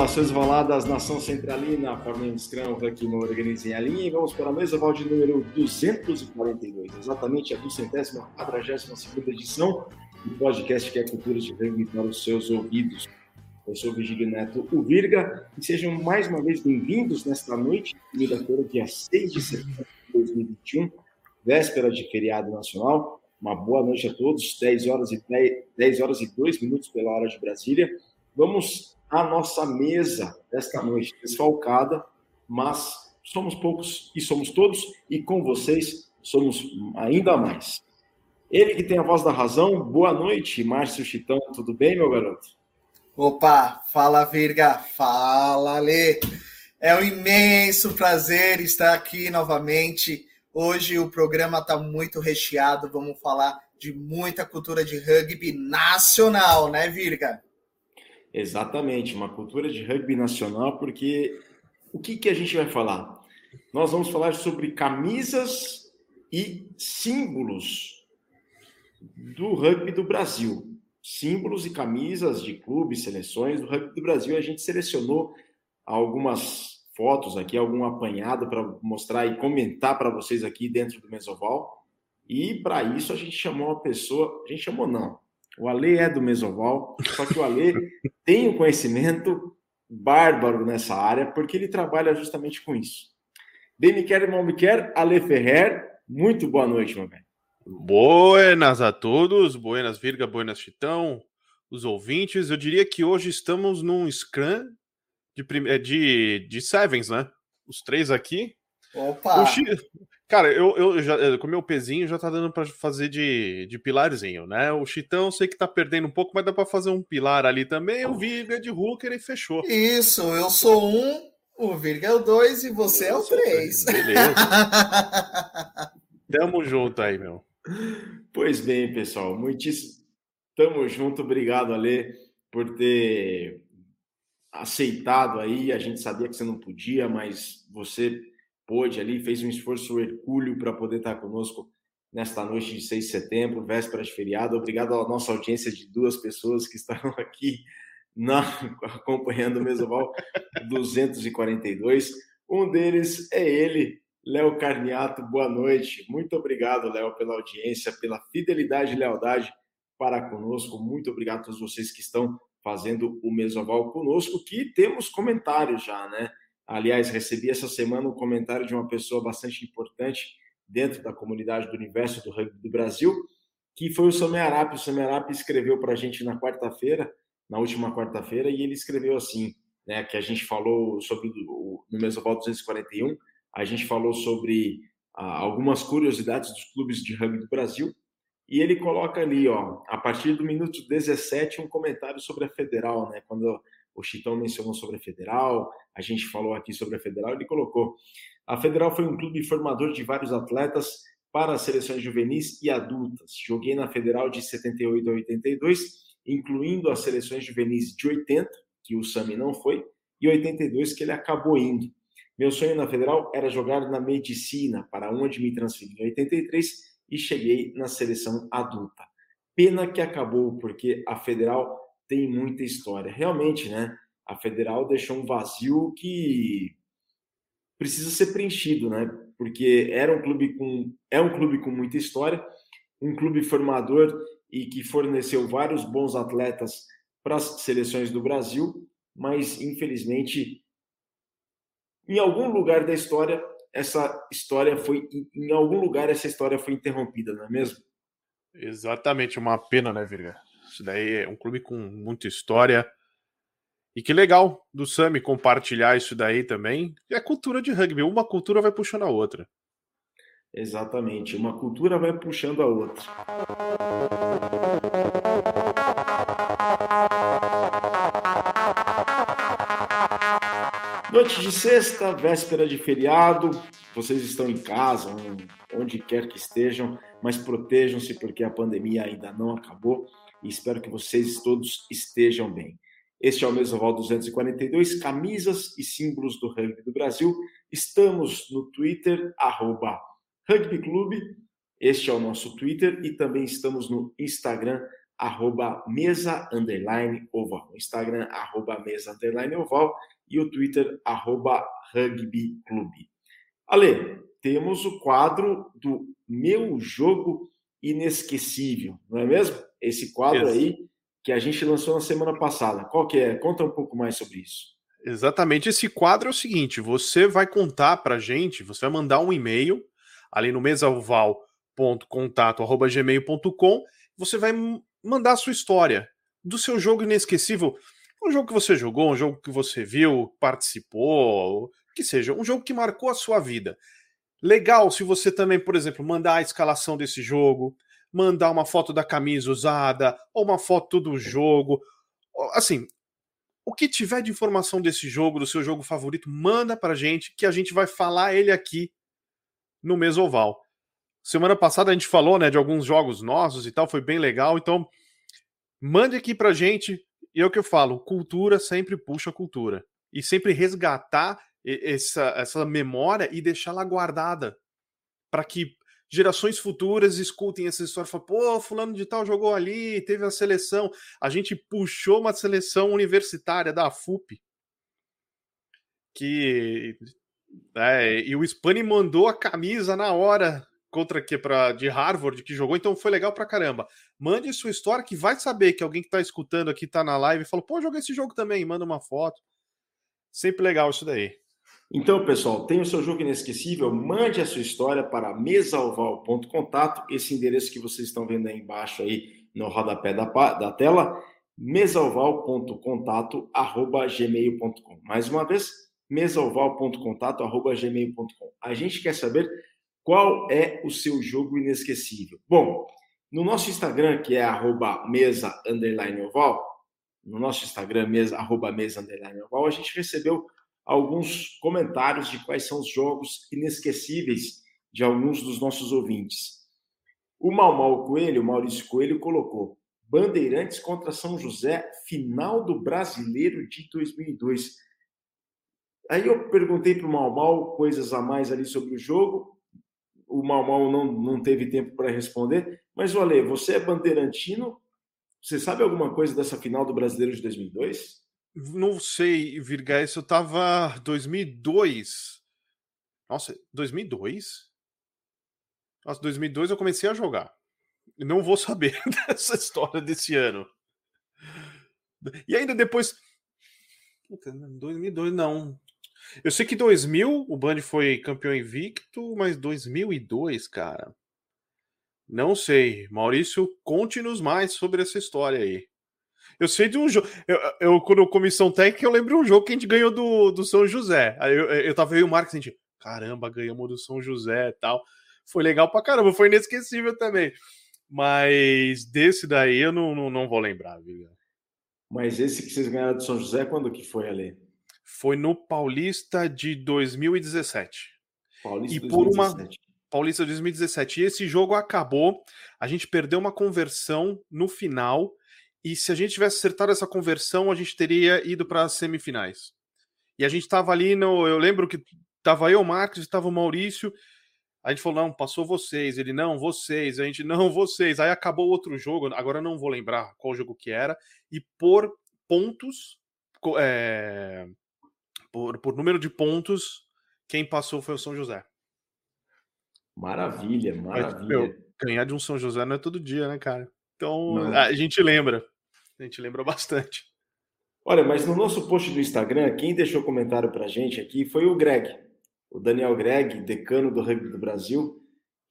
Saudações valadas, nação centralina, Flamengo Scrum, aqui no Organizem a Linha, e vamos para a mesa de número 242, exatamente a 242 edição do podcast que é Cultura de Rugby para os seus ouvidos. Eu sou o Vigílio Neto o Virga, e sejam mais uma vez bem-vindos nesta noite, segunda-feira, dia 6 de setembro de 2021, véspera de feriado nacional. Uma boa noite a todos, 10 horas e 10, 10 horas e 2 minutos pela hora de Brasília. Vamos à nossa mesa desta noite, desfalcada, mas somos poucos e somos todos, e com vocês somos ainda mais. Ele que tem a voz da razão, boa noite, Márcio Chitão, tudo bem, meu garoto? Opa, fala Virga, fala Lê. É um imenso prazer estar aqui novamente. Hoje o programa está muito recheado, vamos falar de muita cultura de rugby nacional, né, Virga? Exatamente, uma cultura de rugby nacional, porque o que, que a gente vai falar? Nós vamos falar sobre camisas e símbolos do rugby do Brasil símbolos e camisas de clubes, seleções do rugby do Brasil. A gente selecionou algumas fotos aqui, algum apanhado para mostrar e comentar para vocês aqui dentro do Mesoval. E para isso a gente chamou uma pessoa, a gente chamou não. O Ale é do Mesoval, só que o Ale tem um conhecimento bárbaro nessa área, porque ele trabalha justamente com isso. Me quer, mal me quer, Ale Ferrer, muito boa noite, meu velho. Buenas a todos, buenas Virga, buenas Chitão, os ouvintes. Eu diria que hoje estamos num Scrum de, eh, de, de Sevens, né? Os três aqui. Opa! Cara, eu, eu já, eh, com meu pezinho já tá dando para fazer de, de pilarzinho, né? O Chitão sei que tá perdendo um pouco, mas dá para fazer um pilar ali também. O Virga de Hooker e fechou. Isso, eu sou um, o Virga é o dois e você é o três. Beleza. Tamo junto aí, meu. Pois bem, pessoal, muitíssimo. Tamo junto, obrigado, Ale, por ter aceitado aí. A gente sabia que você não podia, mas você pôde ali, fez um esforço hercúleo para poder estar conosco nesta noite de 6 de setembro, véspera de feriado. Obrigado à nossa audiência de duas pessoas que estão aqui na, acompanhando o Mesoval 242. Um deles é ele, Léo Carniato, boa noite. Muito obrigado, Léo, pela audiência, pela fidelidade e lealdade para conosco. Muito obrigado a todos vocês que estão fazendo o Mesoval conosco, que temos comentários já, né? Aliás, recebi essa semana um comentário de uma pessoa bastante importante dentro da comunidade do universo do rugby do Brasil, que foi o Samearap. O Samearap escreveu para a gente na quarta-feira, na última quarta-feira, e ele escreveu assim, né, que a gente falou sobre o, no Mesoval 241, a gente falou sobre ah, algumas curiosidades dos clubes de rugby do Brasil. E ele coloca ali, ó, a partir do minuto 17, um comentário sobre a Federal, né? Quando o Chitão mencionou sobre a Federal, a gente falou aqui sobre a Federal, ele colocou: a Federal foi um clube formador de vários atletas para as seleções juvenis e adultas. Joguei na Federal de 78 a 82, incluindo as seleções juvenis de 80, que o Sami não foi, e 82, que ele acabou indo. Meu sonho na federal era jogar na medicina, para onde me transferi em 83 e cheguei na seleção adulta. Pena que acabou, porque a federal tem muita história. Realmente, né? A federal deixou um vazio que precisa ser preenchido, né? Porque era um clube com é um clube com muita história, um clube formador e que forneceu vários bons atletas para as seleções do Brasil, mas infelizmente em algum lugar da história, essa história foi. Em algum lugar, essa história foi interrompida, não é mesmo? Exatamente, uma pena, né, Virga? Isso daí é um clube com muita história. E que legal do Sami compartilhar isso daí também. É cultura de rugby, uma cultura vai puxando a outra. Exatamente, uma cultura vai puxando a outra. Noite de sexta, véspera de feriado, vocês estão em casa, onde quer que estejam, mas protejam-se porque a pandemia ainda não acabou e espero que vocês todos estejam bem. Este é o Mesoval 242, camisas e símbolos do rugby do Brasil. Estamos no Twitter, arroba rugbyclube, este é o nosso Twitter, e também estamos no Instagram, arroba mesa underline oval. Instagram, arroba mesa underline oval e o Twitter, arroba rugby clube. Ale, temos o quadro do meu jogo inesquecível, não é mesmo? Esse quadro isso. aí que a gente lançou na semana passada. Qual que é? Conta um pouco mais sobre isso. Exatamente. Esse quadro é o seguinte: você vai contar para gente, você vai mandar um e-mail ali no mesaoval.contato@gmail.com. Você vai mandar a sua história do seu jogo inesquecível, um jogo que você jogou, um jogo que você viu, participou, que seja, um jogo que marcou a sua vida. Legal se você também, por exemplo, mandar a escalação desse jogo, mandar uma foto da camisa usada, ou uma foto do jogo. Assim, o que tiver de informação desse jogo, do seu jogo favorito, manda pra gente, que a gente vai falar ele aqui no Mesoval. Semana passada a gente falou, né, de alguns jogos nossos e tal, foi bem legal. Então, mande aqui pra gente. E é o que eu falo, cultura sempre puxa cultura. E sempre resgatar essa, essa memória e deixá-la guardada para que gerações futuras escutem essa história e pô, fulano de tal jogou ali, teve a seleção. A gente puxou uma seleção universitária da FUP. Que. É, e o Spani mandou a camisa na hora contra que para de Harvard que jogou, então foi legal pra caramba. Mande sua história que vai saber que alguém que tá escutando aqui tá na live e falou: "Pô, joguei esse jogo também", manda uma foto. Sempre legal isso daí. Então, pessoal, tem o seu jogo inesquecível? Mande a sua história para mesaoval.contato, esse endereço que vocês estão vendo aí embaixo aí no rodapé da, da tela, mesaoval.contato@gmail.com. Mais uma vez, mesaoval.contato@gmail.com. A gente quer saber qual é o seu jogo inesquecível. Bom, no nosso Instagram, que é arroba mesa underline oval, no nosso Instagram, mesa, arroba mesa underline oval, a gente recebeu alguns comentários de quais são os jogos inesquecíveis de alguns dos nossos ouvintes. O Mal Mal Coelho, Maurício Coelho, colocou Bandeirantes contra São José, final do Brasileiro de 2002. Aí eu perguntei para o Mal Mal coisas a mais ali sobre o jogo. O Mal Mal não, não teve tempo para responder. Mas, olha, você é bandeirantino? Você sabe alguma coisa dessa final do Brasileiro de 2002? Não sei, Virga, isso tava 2002. Nossa, 2002? Nossa, 2002 eu comecei a jogar. Não vou saber dessa história desse ano. E ainda depois. Puta, 2002 não. Eu sei que 2000 o Band foi campeão invicto, mas 2002, cara. Não sei. Maurício, conte-nos mais sobre essa história aí. Eu sei de um jogo. Eu, eu, quando comissão técnica, eu lembro de um jogo que a gente ganhou do, do São José. Aí eu, eu tava aí o Marcos, a gente, caramba, ganhamos do São José e tal. Foi legal pra caramba, foi inesquecível também. Mas desse daí eu não, não, não vou lembrar, viu? Mas esse que vocês ganharam do São José, quando que foi ali? Foi no Paulista de 2017. Paulista e 2017. por uma Paulista 2017. E esse jogo acabou, a gente perdeu uma conversão no final e se a gente tivesse acertado essa conversão, a gente teria ido para as semifinais. E a gente estava ali no. Eu lembro que estava eu, o Marcos, estava o Maurício. A gente falou, não, passou vocês. Ele, não, vocês. A gente, não, vocês. Aí acabou outro jogo, agora não vou lembrar qual jogo que era. E por pontos, é, por, por número de pontos, quem passou foi o São José. Maravilha, maravilha. Mas, meu, ganhar de um São José não é todo dia, né, cara? Então Não. a gente lembra. A gente lembra bastante. Olha, mas no nosso post do Instagram, quem deixou comentário para a gente aqui foi o Greg, o Daniel Greg, decano do rugby do Brasil.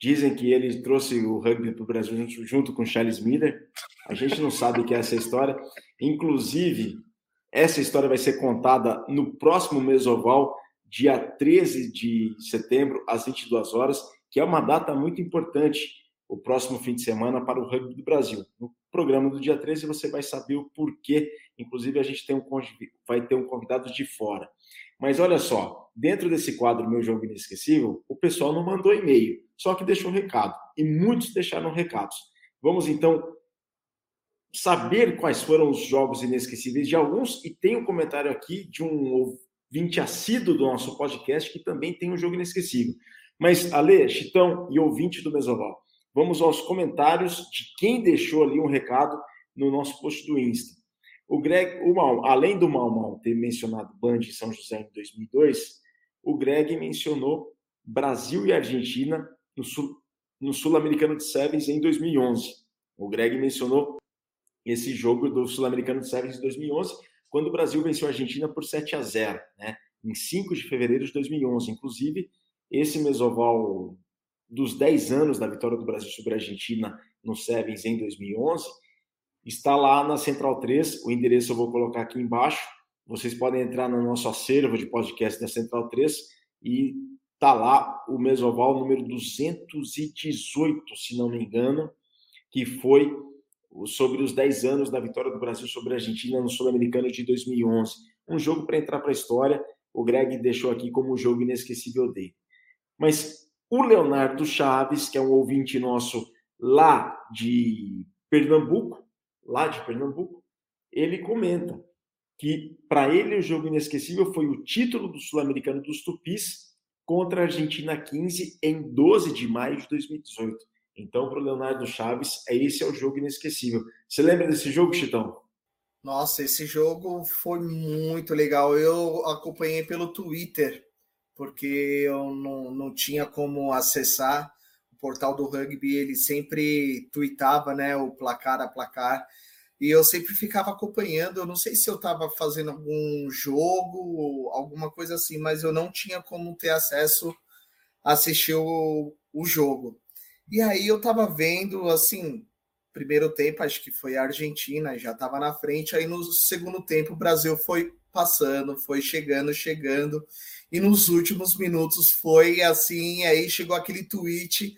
Dizem que ele trouxe o rugby para o Brasil junto, junto com Charles Miller. A gente não sabe o que é essa história. Inclusive, essa história vai ser contada no próximo Mesoval, dia 13 de setembro, às 22 horas, que é uma data muito importante o próximo fim de semana para o rugby do Brasil. No programa do dia 13 você vai saber o porquê. Inclusive, a gente tem um, vai ter um convidado de fora. Mas olha só, dentro desse quadro Meu Jogo Inesquecível, o pessoal não mandou e-mail, só que deixou um recado. E muitos deixaram recados. Vamos então saber quais foram os jogos inesquecíveis de alguns. E tem um comentário aqui de um ouvinte assíduo do nosso podcast que também tem um jogo inesquecível. Mas, Ale, Chitão e ouvinte do Mesoval, Vamos aos comentários de quem deixou ali um recado no nosso post do Insta. O Greg, o Mal, além do Mal Mal ter mencionado Band e São José em 2002, o Greg mencionou Brasil e Argentina no Sul, no Sul-Americano de Sevens em 2011. O Greg mencionou esse jogo do Sul-Americano de Sevens em 2011, quando o Brasil venceu a Argentina por 7 a 0, né? Em 5 de fevereiro de 2011. Inclusive, esse mesoval dos 10 anos da vitória do Brasil sobre a Argentina no Sevens em 2011 está lá na Central 3. O endereço eu vou colocar aqui embaixo. Vocês podem entrar no nosso acervo de podcast da Central 3 e tá lá o mesoval número 218, se não me engano, que foi sobre os 10 anos da vitória do Brasil sobre a Argentina no Sul-Americano de 2011. Um jogo para entrar para a história. O Greg deixou aqui como um jogo inesquecível dele. Mas o Leonardo Chaves, que é um ouvinte nosso lá de Pernambuco, lá de Pernambuco, ele comenta que para ele o jogo inesquecível foi o título do Sul-Americano dos Tupis contra a Argentina 15 em 12 de maio de 2018. Então, para o Leonardo Chaves, é esse é o jogo inesquecível. Você lembra desse jogo, Chitão? Nossa, esse jogo foi muito legal. Eu acompanhei pelo Twitter, porque eu não, não tinha como acessar o portal do rugby. Ele sempre tweetava né, o placar a placar e eu sempre ficava acompanhando. Eu não sei se eu estava fazendo algum jogo, alguma coisa assim, mas eu não tinha como ter acesso a assistir o, o jogo. E aí eu estava vendo, assim, primeiro tempo, acho que foi a Argentina, já estava na frente. Aí no segundo tempo, o Brasil foi passando, foi chegando, chegando. E nos últimos minutos foi assim. Aí chegou aquele tweet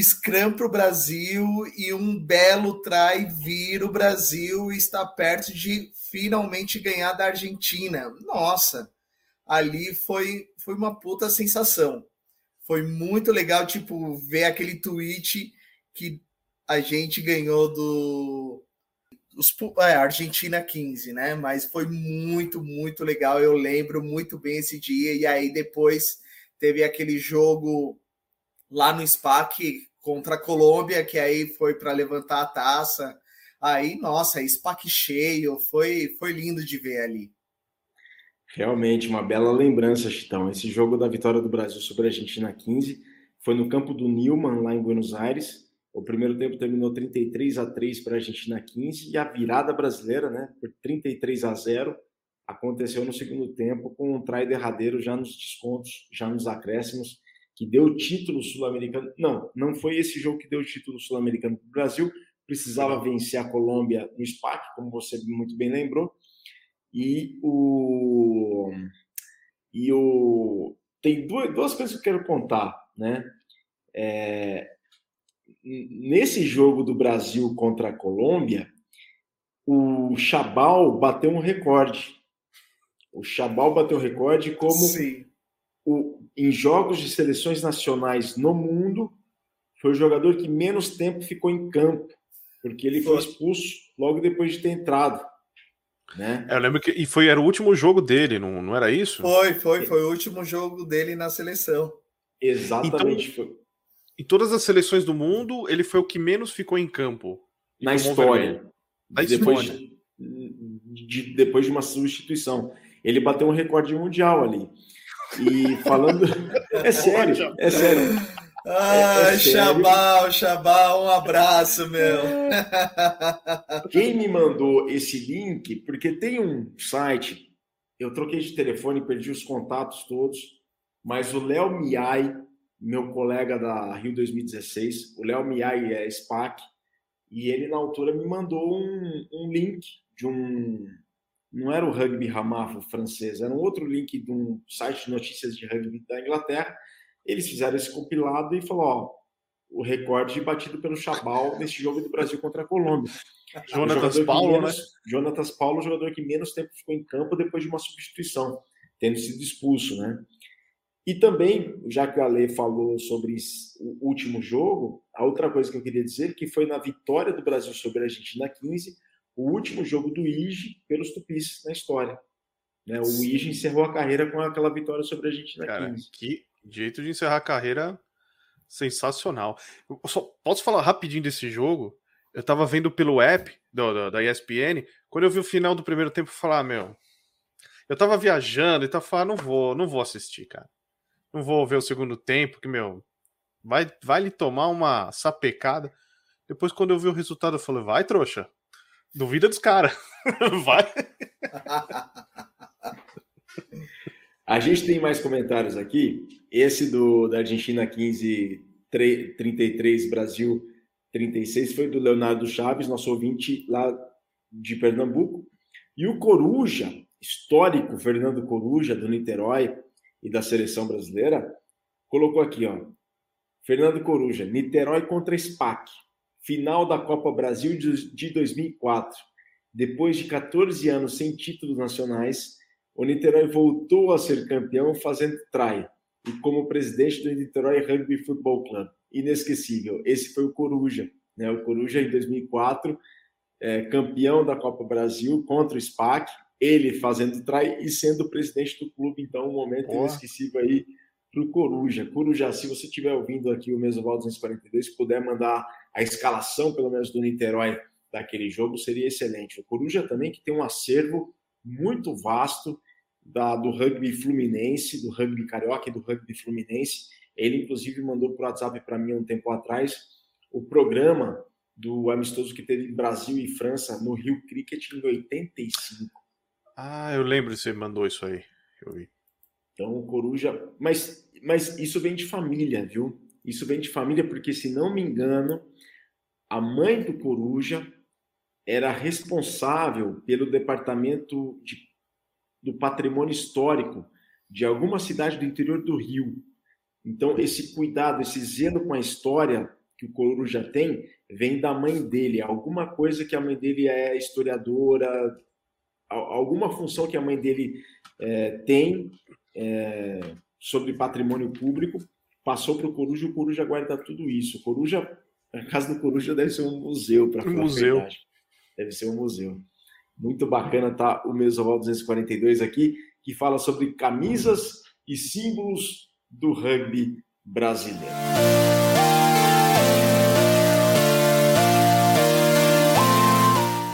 Scrum para o Brasil e um belo try vir o Brasil está perto de finalmente ganhar da Argentina. Nossa, ali foi, foi uma puta sensação. Foi muito legal, tipo, ver aquele tweet que a gente ganhou do os, é, Argentina 15, né? Mas foi muito, muito legal. Eu lembro muito bem esse dia. E aí depois teve aquele jogo lá no SPAC contra a Colômbia, que aí foi para levantar a taça. Aí, nossa, SPAC cheio, foi, foi lindo de ver ali. Realmente, uma bela lembrança, Chitão. Esse jogo da vitória do Brasil sobre a Argentina 15 foi no campo do Newman, lá em Buenos Aires. O primeiro tempo terminou 33 a 3 para a Argentina 15 e a virada brasileira, né, por 33 a 0, aconteceu no segundo tempo com um try derradeiro já nos descontos, já nos acréscimos que deu título sul-americano. Não, não foi esse jogo que deu título sul-americano para o Brasil. Precisava vencer a Colômbia no SPAC, como você muito bem lembrou. E o. E o. Tem duas, duas coisas que eu quero contar, né? É, nesse jogo do Brasil contra a Colômbia, o Chabal bateu um recorde. O Chabal bateu recorde como Sim o, em jogos de seleções nacionais no mundo, foi o jogador que menos tempo ficou em campo, porque ele foi expulso logo depois de ter entrado. Né? É, eu lembro que e foi, era o último jogo dele, não, não era isso? Foi, foi, foi o último jogo dele na seleção. Exatamente. Então, em todas as seleções do mundo, ele foi o que menos ficou em campo. Na história. Na depois história. De, de, depois de uma substituição. Ele bateu um recorde mundial ali. E falando. É sério, é sério. Ai, é, é Xabal, Xabal, um abraço, meu. Quem me mandou esse link, porque tem um site, eu troquei de telefone, perdi os contatos todos, mas o Léo Miai, meu colega da Rio 2016, o Léo Miai é SPAC, e ele na altura me mandou um, um link de um não era o rugby Ramafo francês, era um outro link de um site de notícias de rugby da Inglaterra. Eles fizeram esse compilado e falou: ó, o recorde batido pelo Chabal nesse jogo do Brasil contra a Colômbia. Jonatas Paulo, menos, né? Jonatas Paulo, jogador que menos tempo ficou em campo depois de uma substituição, tendo sido expulso, né? E também, já que o Ale falou sobre o último jogo, a outra coisa que eu queria dizer que foi na vitória do Brasil sobre a Argentina 15, o último jogo do Ige pelos Tupis na história. Né? O Ige encerrou a carreira com aquela vitória sobre a Argentina Cara, 15. Que jeito de encerrar a carreira sensacional. Eu só posso falar rapidinho desse jogo? eu tava vendo pelo app do, do, da ESPN, quando eu vi o final do primeiro tempo, eu falei, ah, meu, eu tava viajando e tava falando, não vou, não vou assistir, cara. Não vou ver o segundo tempo, que, meu, vai, vai lhe tomar uma sapecada. Depois, quando eu vi o resultado, eu falei, vai, trouxa. Duvida dos caras. vai. A gente tem mais comentários aqui. Esse do da Argentina 15 33 Brasil 36 foi do Leonardo Chaves, nosso ouvinte lá de Pernambuco. E o Coruja, histórico Fernando Coruja, do Niterói e da seleção brasileira, colocou aqui, ó. Fernando Coruja, Niterói contra SPAC, final da Copa Brasil de 2004. Depois de 14 anos sem títulos nacionais, o Niterói voltou a ser campeão fazendo try e como presidente do Niterói Rugby Football Club. Inesquecível. Esse foi o Coruja, né? O Coruja em 2004, é, campeão da Copa Brasil contra o SPAC, ele fazendo try e sendo presidente do clube. Então, um momento oh. inesquecível aí para o Coruja. Coruja, se você estiver ouvindo aqui o Mesoval 242, se puder mandar a escalação, pelo menos, do Niterói daquele jogo, seria excelente. O Coruja também, que tem um acervo muito vasto da, do rugby fluminense, do rugby carioca e do rugby fluminense. Ele, inclusive, mandou por WhatsApp para mim um tempo atrás o programa do amistoso que teve Brasil e França no Rio Cricket em 85. Ah, eu lembro que você mandou isso aí. Eu vi. Então, o Coruja. Mas, mas isso vem de família, viu? Isso vem de família, porque, se não me engano, a mãe do Coruja era responsável pelo departamento de, do patrimônio histórico de alguma cidade do interior do Rio. Então, esse cuidado, esse zelo com a história que o Coruja tem, vem da mãe dele. Alguma coisa que a mãe dele é historiadora, alguma função que a mãe dele é, tem é, sobre patrimônio público, passou para o Coruja e o Coruja guarda tudo isso. O Coruja, a casa do Coruja deve ser um museu, para um museu. Verdade. Deve ser um museu. Muito bacana tá o Mesoval 242 aqui, que fala sobre camisas e símbolos do rugby brasileiro.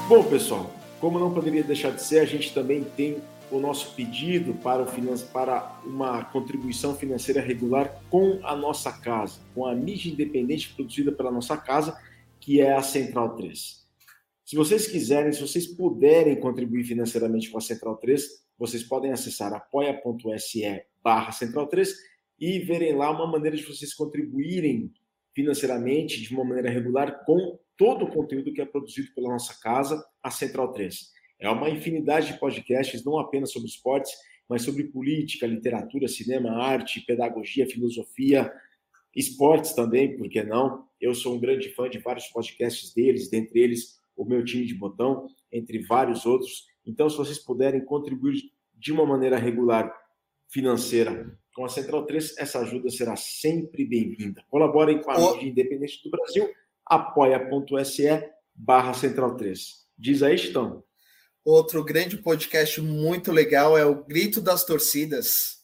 Bom, pessoal, como não poderia deixar de ser, a gente também tem o nosso pedido para, o para uma contribuição financeira regular com a nossa casa, com a mídia independente produzida pela nossa casa, que é a Central 3. Se vocês quiserem, se vocês puderem contribuir financeiramente com a Central 3, vocês podem acessar apoia.se barra Central 3 e verem lá uma maneira de vocês contribuírem financeiramente de uma maneira regular com todo o conteúdo que é produzido pela nossa casa, a Central 3. É uma infinidade de podcasts, não apenas sobre esportes, mas sobre política, literatura, cinema, arte, pedagogia, filosofia, esportes também, por que não? Eu sou um grande fã de vários podcasts deles, dentre eles o meu time de botão, entre vários outros. Então, se vocês puderem contribuir de uma maneira regular, financeira, com a Central 3, essa ajuda será sempre bem-vinda. Colaborem com a mídia independente do Brasil, apoia.se barra Central 3. Diz aí, Chitão. Outro grande podcast muito legal é o Grito das Torcidas.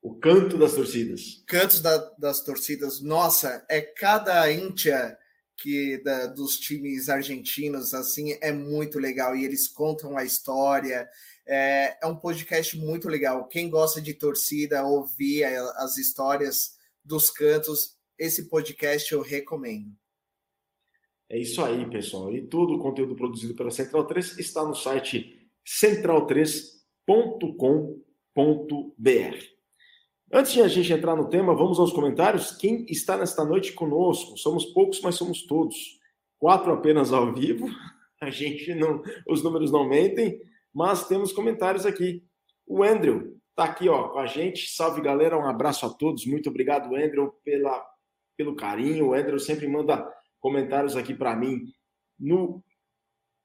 O Canto das Torcidas. Cantos da, das Torcidas. Nossa, é cada íntia que da, dos times argentinos, assim, é muito legal. E eles contam a história. É, é um podcast muito legal. Quem gosta de torcida, ouvir as histórias dos cantos, esse podcast eu recomendo. É isso aí, pessoal. E todo o conteúdo produzido pela Central 3 está no site central3.com.br. Antes de a gente entrar no tema, vamos aos comentários. Quem está nesta noite conosco? Somos poucos, mas somos todos. Quatro apenas ao vivo. A gente não, os números não mentem, mas temos comentários aqui. O Andrew está aqui, ó, com a gente. Salve, galera. Um abraço a todos. Muito obrigado, Andrew, pela, pelo carinho. O Andrew sempre manda comentários aqui para mim no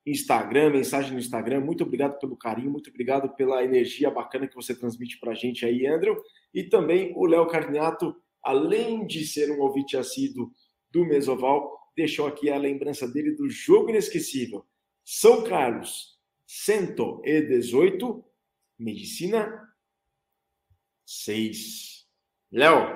Instagram, mensagem no Instagram. Muito obrigado pelo carinho, muito obrigado pela energia bacana que você transmite para a gente aí, Andrew. E também o Léo Carniato, além de ser um ouvinte assíduo do Mesoval, deixou aqui a lembrança dele do jogo inesquecível. São Carlos, 118, Medicina 6. Léo,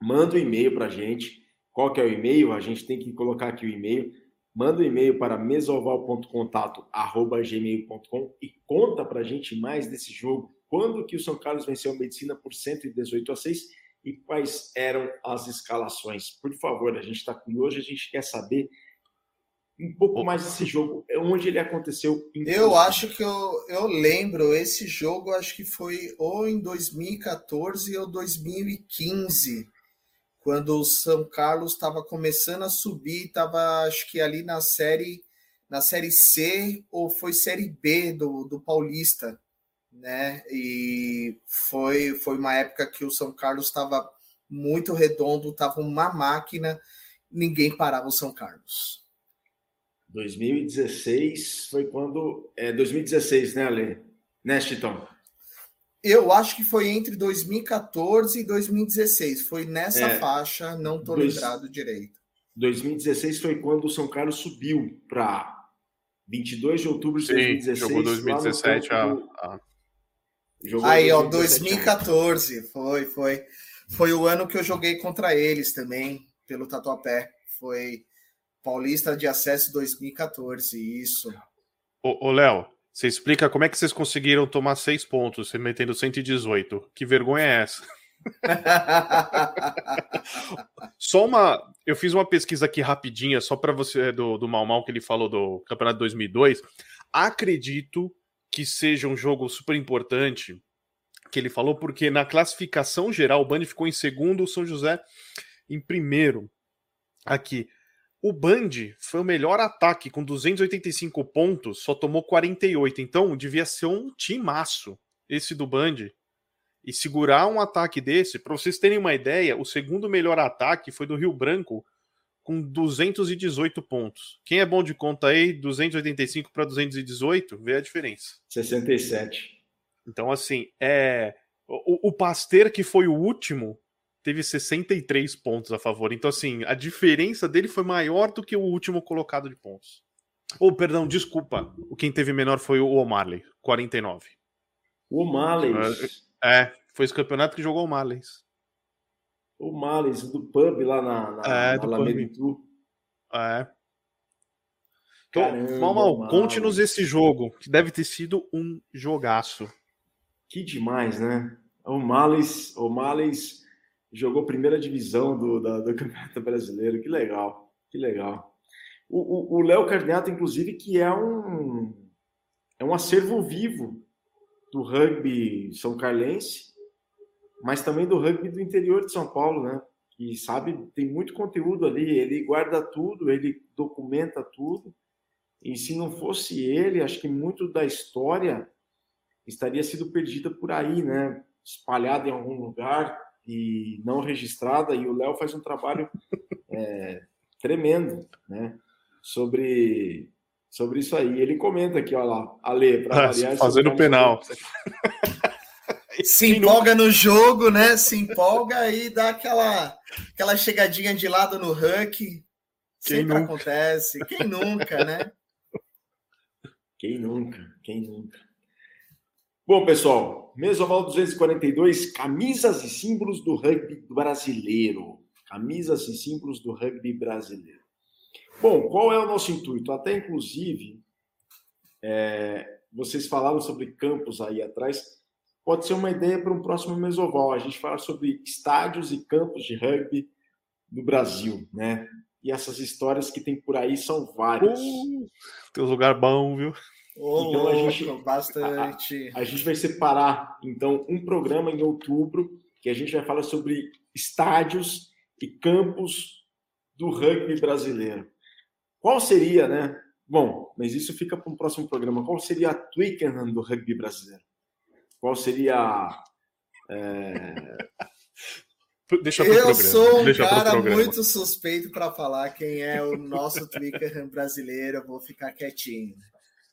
manda um e-mail para a gente qual que é o e-mail? A gente tem que colocar aqui o e-mail. manda um e-mail para mesoval.contato@gmail.com e conta para a gente mais desse jogo. Quando que o São Carlos venceu a Medicina por 118 a 6 e quais eram as escalações? Por favor, a gente está curioso, a gente quer saber um pouco mais desse jogo, é onde ele aconteceu. Eu acho que eu, eu lembro, esse jogo acho que foi ou em 2014 ou 2015 quando o São Carlos estava começando a subir, estava acho que ali na série na série C ou foi série B do, do Paulista, né? E foi foi uma época que o São Carlos estava muito redondo, estava uma máquina, ninguém parava o São Carlos. 2016 foi quando é 2016, né, Ale? Né, Chitão? Eu acho que foi entre 2014 e 2016. Foi nessa é, faixa, não estou lembrado direito. 2016 foi quando o São Carlos subiu para 22 de outubro de Sim, 2016. Jogou 2017 a, a... Jogou Aí, 2017, ó, 2014 foi, foi. Foi o ano que eu joguei contra eles também, pelo Tatuapé. Foi Paulista de Acesso 2014, isso. Ô, Léo, você explica como é que vocês conseguiram tomar seis pontos, você metendo 118. Que vergonha é essa? só uma. Eu fiz uma pesquisa aqui rapidinha, só para você, do, do Mal Mal, que ele falou do Campeonato 2002. Acredito que seja um jogo super importante que ele falou, porque na classificação geral o Band ficou em segundo, o São José em primeiro. Aqui. O Band foi o melhor ataque com 285 pontos, só tomou 48. Então, devia ser um timaço esse do Band. E segurar um ataque desse, para vocês terem uma ideia, o segundo melhor ataque foi do Rio Branco com 218 pontos. Quem é bom de conta aí, 285 para 218, vê a diferença. 67. Então, assim, é o, o Pasteur, que foi o último, teve 63 pontos a favor. Então, assim, a diferença dele foi maior do que o último colocado de pontos. Ou, oh, perdão, desculpa. O quem teve menor foi o O'Malley, 49. O O'Malley? É, foi esse campeonato que jogou o O'Malley. O O'Malley, do pub lá na, na, é, na Alameda É. Então, mal, mal, conte-nos esse jogo, que deve ter sido um jogaço. Que demais, né? O Males, o Males jogou primeira divisão do, da, do Campeonato Brasileiro. Que legal, que legal. O Léo Carneato, inclusive, que é um, é um acervo vivo do rugby são carlense, mas também do rugby do interior de São Paulo, né? Que sabe, tem muito conteúdo ali, ele guarda tudo, ele documenta tudo. E se não fosse ele, acho que muito da história estaria sido perdida por aí, né? Espalhada em algum lugar, e não registrada, e o Léo faz um trabalho é, tremendo, né? Sobre, sobre isso aí. Ele comenta aqui, olha lá, Ale, para ah, variar. Fazendo penal. Se empolga no jogo, né? Se empolga e dá aquela, aquela chegadinha de lado no rank. Sempre nunca? acontece. Quem nunca, né? Quem nunca? Quem nunca? Bom, pessoal, Mesoval 242, camisas e símbolos do rugby brasileiro. Camisas e símbolos do rugby brasileiro. Bom, qual é o nosso intuito? Até inclusive, é, vocês falaram sobre campos aí atrás. Pode ser uma ideia para um próximo Mesoval. A gente fala sobre estádios e campos de rugby no Brasil, né? E essas histórias que tem por aí são várias. Uh, tem um lugar bom, viu? Oh, então a gente bastante. A, a, gente vai separar então um programa em outubro que a gente vai falar sobre estádios e campos do rugby brasileiro. Qual seria, né? Bom, mas isso fica para um próximo programa. Qual seria a Twickenham do rugby brasileiro? Qual seria é... Deixa eu sou um Deixa cara muito suspeito para falar quem é o nosso Twickenham brasileiro. Eu vou ficar quietinho.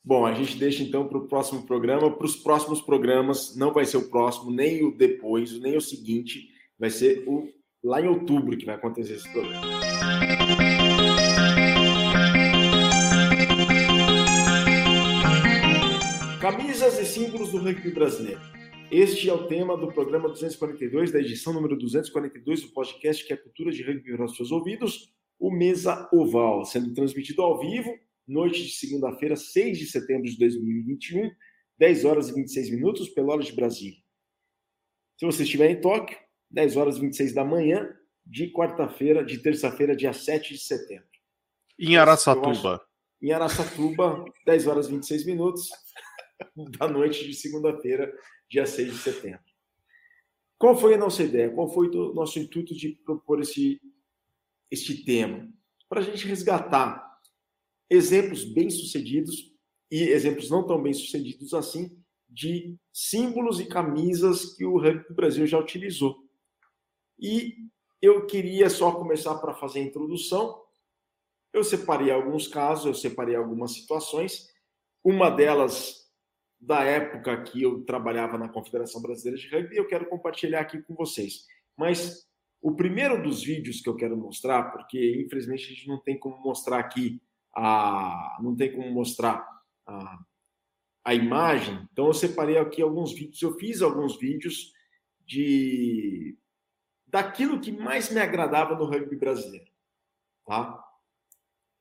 Bom, a gente deixa então para o próximo programa. Para os próximos programas, não vai ser o próximo, nem o depois, nem o seguinte, vai ser o lá em outubro que vai acontecer esse programa. Camisas e símbolos do rugby brasileiro. Este é o tema do programa 242, da edição número 242 do podcast que é a cultura de rugby para os seus ouvidos. o Mesa Oval, sendo transmitido ao vivo, noite de segunda-feira, 6 de setembro de 2021, 10 horas e 26 minutos, pela hora de Brasília. Se você estiver em Tóquio, 10 horas e 26 da manhã, de quarta-feira, de terça-feira, dia 7 de setembro. Em Araçatuba. Em Araçatuba, 10 horas e 26 minutos da noite de segunda-feira, dia 6 de setembro. Qual foi a nossa ideia? Qual foi o nosso intuito de propor esse, este tema? Para a gente resgatar exemplos bem-sucedidos e exemplos não tão bem-sucedidos assim de símbolos e camisas que o rugby do Brasil já utilizou. E eu queria só começar para fazer a introdução. Eu separei alguns casos, eu separei algumas situações. Uma delas da época que eu trabalhava na Confederação Brasileira de Rugby, eu quero compartilhar aqui com vocês. Mas o primeiro dos vídeos que eu quero mostrar, porque infelizmente a gente não tem como mostrar aqui a, não tem como mostrar a, a imagem, então eu separei aqui alguns vídeos. Eu fiz alguns vídeos de daquilo que mais me agradava no rugby brasileiro, tá?